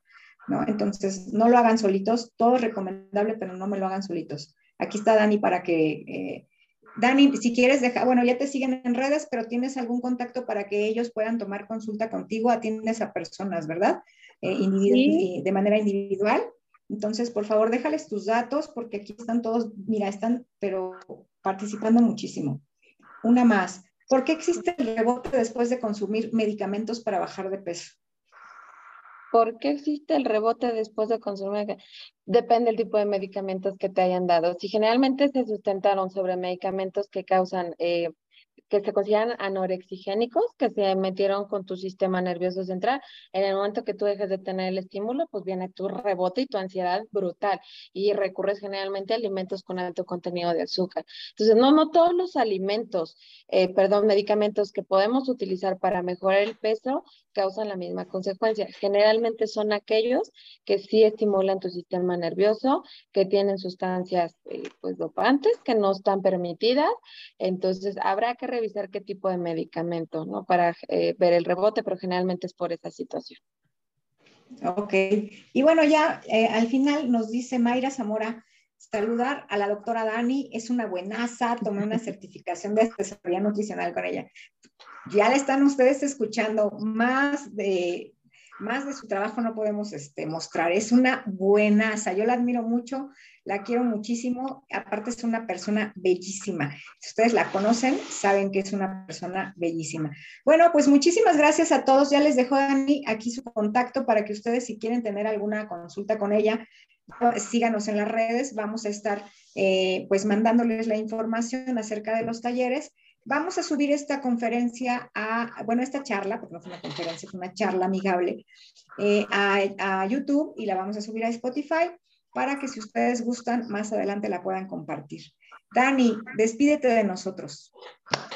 ¿no? Entonces, no lo hagan solitos, todo es recomendable, pero no me lo hagan solitos. Aquí está Dani para que... Eh, Dani, si quieres dejar, bueno, ya te siguen en redes, pero tienes algún contacto para que ellos puedan tomar consulta contigo, atiendes a personas, ¿verdad? Eh, de manera individual. Entonces, por favor, déjales tus datos porque aquí están todos, mira, están, pero participando muchísimo. Una más, ¿Por qué existe el rebote después de consumir medicamentos para bajar de peso? ¿Por qué existe el rebote después de consumir? Depende del tipo de medicamentos que te hayan dado. Si generalmente se sustentaron sobre medicamentos que causan eh, que se consideran anorexigénicos, que se metieron con tu sistema nervioso central. En el momento que tú dejes de tener el estímulo, pues viene tu rebote y tu ansiedad brutal y recurres generalmente a alimentos con alto contenido de azúcar. Entonces, no, no todos los alimentos, eh, perdón, medicamentos que podemos utilizar para mejorar el peso causan la misma consecuencia. Generalmente son aquellos que sí estimulan tu sistema nervioso, que tienen sustancias eh, pues dopantes que no están permitidas. Entonces, habrá que revisar qué tipo de medicamento, ¿no? Para eh, ver el rebote, pero generalmente es por esa situación. Ok. Y bueno, ya eh, al final nos dice Mayra Zamora, saludar a la doctora Dani, es una buenaza, tomé una certificación de asesoría nutricional con ella ya le están ustedes escuchando más de más de su trabajo no podemos este, mostrar. Es una buenaza, yo la admiro mucho, la quiero muchísimo, aparte es una persona bellísima. Si ustedes la conocen, saben que es una persona bellísima. Bueno, pues muchísimas gracias a todos. Ya les dejo Dani aquí su contacto para que ustedes si quieren tener alguna consulta con ella, síganos en las redes, vamos a estar eh, pues mandándoles la información acerca de los talleres Vamos a subir esta conferencia a, bueno, esta charla, porque no fue una conferencia, fue una charla amigable, eh, a, YouTube y la vamos a subir a Spotify. para que si ustedes gustan, más adelante la puedan compartir. Dani, despídete de nosotros.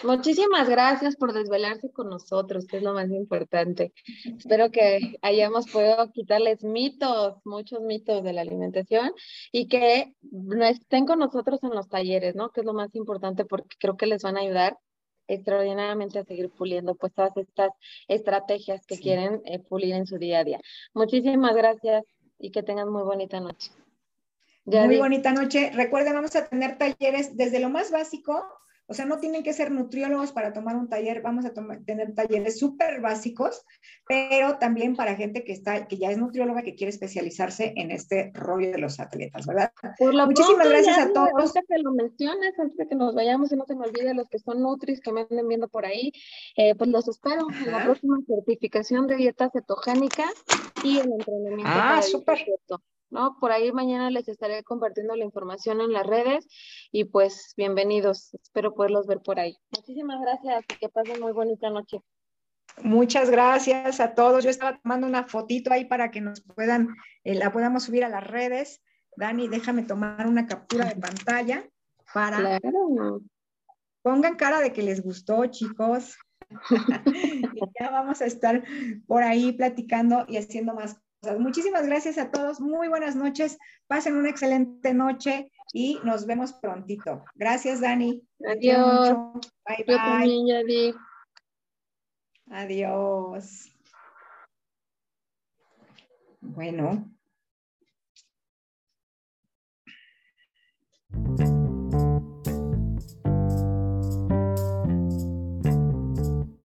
Muchísimas gracias por desvelarse con nosotros, que es lo más importante. Espero que hayamos podido quitarles mitos, muchos mitos de la alimentación y que estén con nosotros en los talleres, ¿no? Que es lo más importante porque creo que les van a ayudar extraordinariamente a seguir puliendo pues todas estas estrategias que quieren eh, pulir en su día a día. Muchísimas gracias y que tengan muy bonita noche. Muy bonita noche. Recuerden, vamos a tener talleres desde lo más básico, o sea, no tienen que ser nutriólogos para tomar un taller, vamos a tener talleres súper básicos, pero también para gente que, está, que ya es nutrióloga, que quiere especializarse en este rollo de los atletas, ¿verdad? Muchísimas gracias a todos. Antes que lo menciones, antes de que nos vayamos y no se me olvide los que son nutris, que me anden viendo por ahí, eh, pues los espero en la próxima certificación de dieta cetogénica y el entrenamiento. Ah, súper. ¿No? Por ahí mañana les estaré compartiendo la información en las redes y pues bienvenidos, espero poderlos ver por ahí. Muchísimas gracias y que pasen muy bonita noche. Muchas gracias a todos. Yo estaba tomando una fotito ahí para que nos puedan, eh, la podamos subir a las redes. Dani, déjame tomar una captura de pantalla para... Claro. Pongan cara de que les gustó, chicos. ya vamos a estar por ahí platicando y haciendo más Muchísimas gracias a todos, muy buenas noches, pasen una excelente noche y nos vemos prontito. Gracias, Dani. Adiós. Bye, bye. Adiós. Bueno.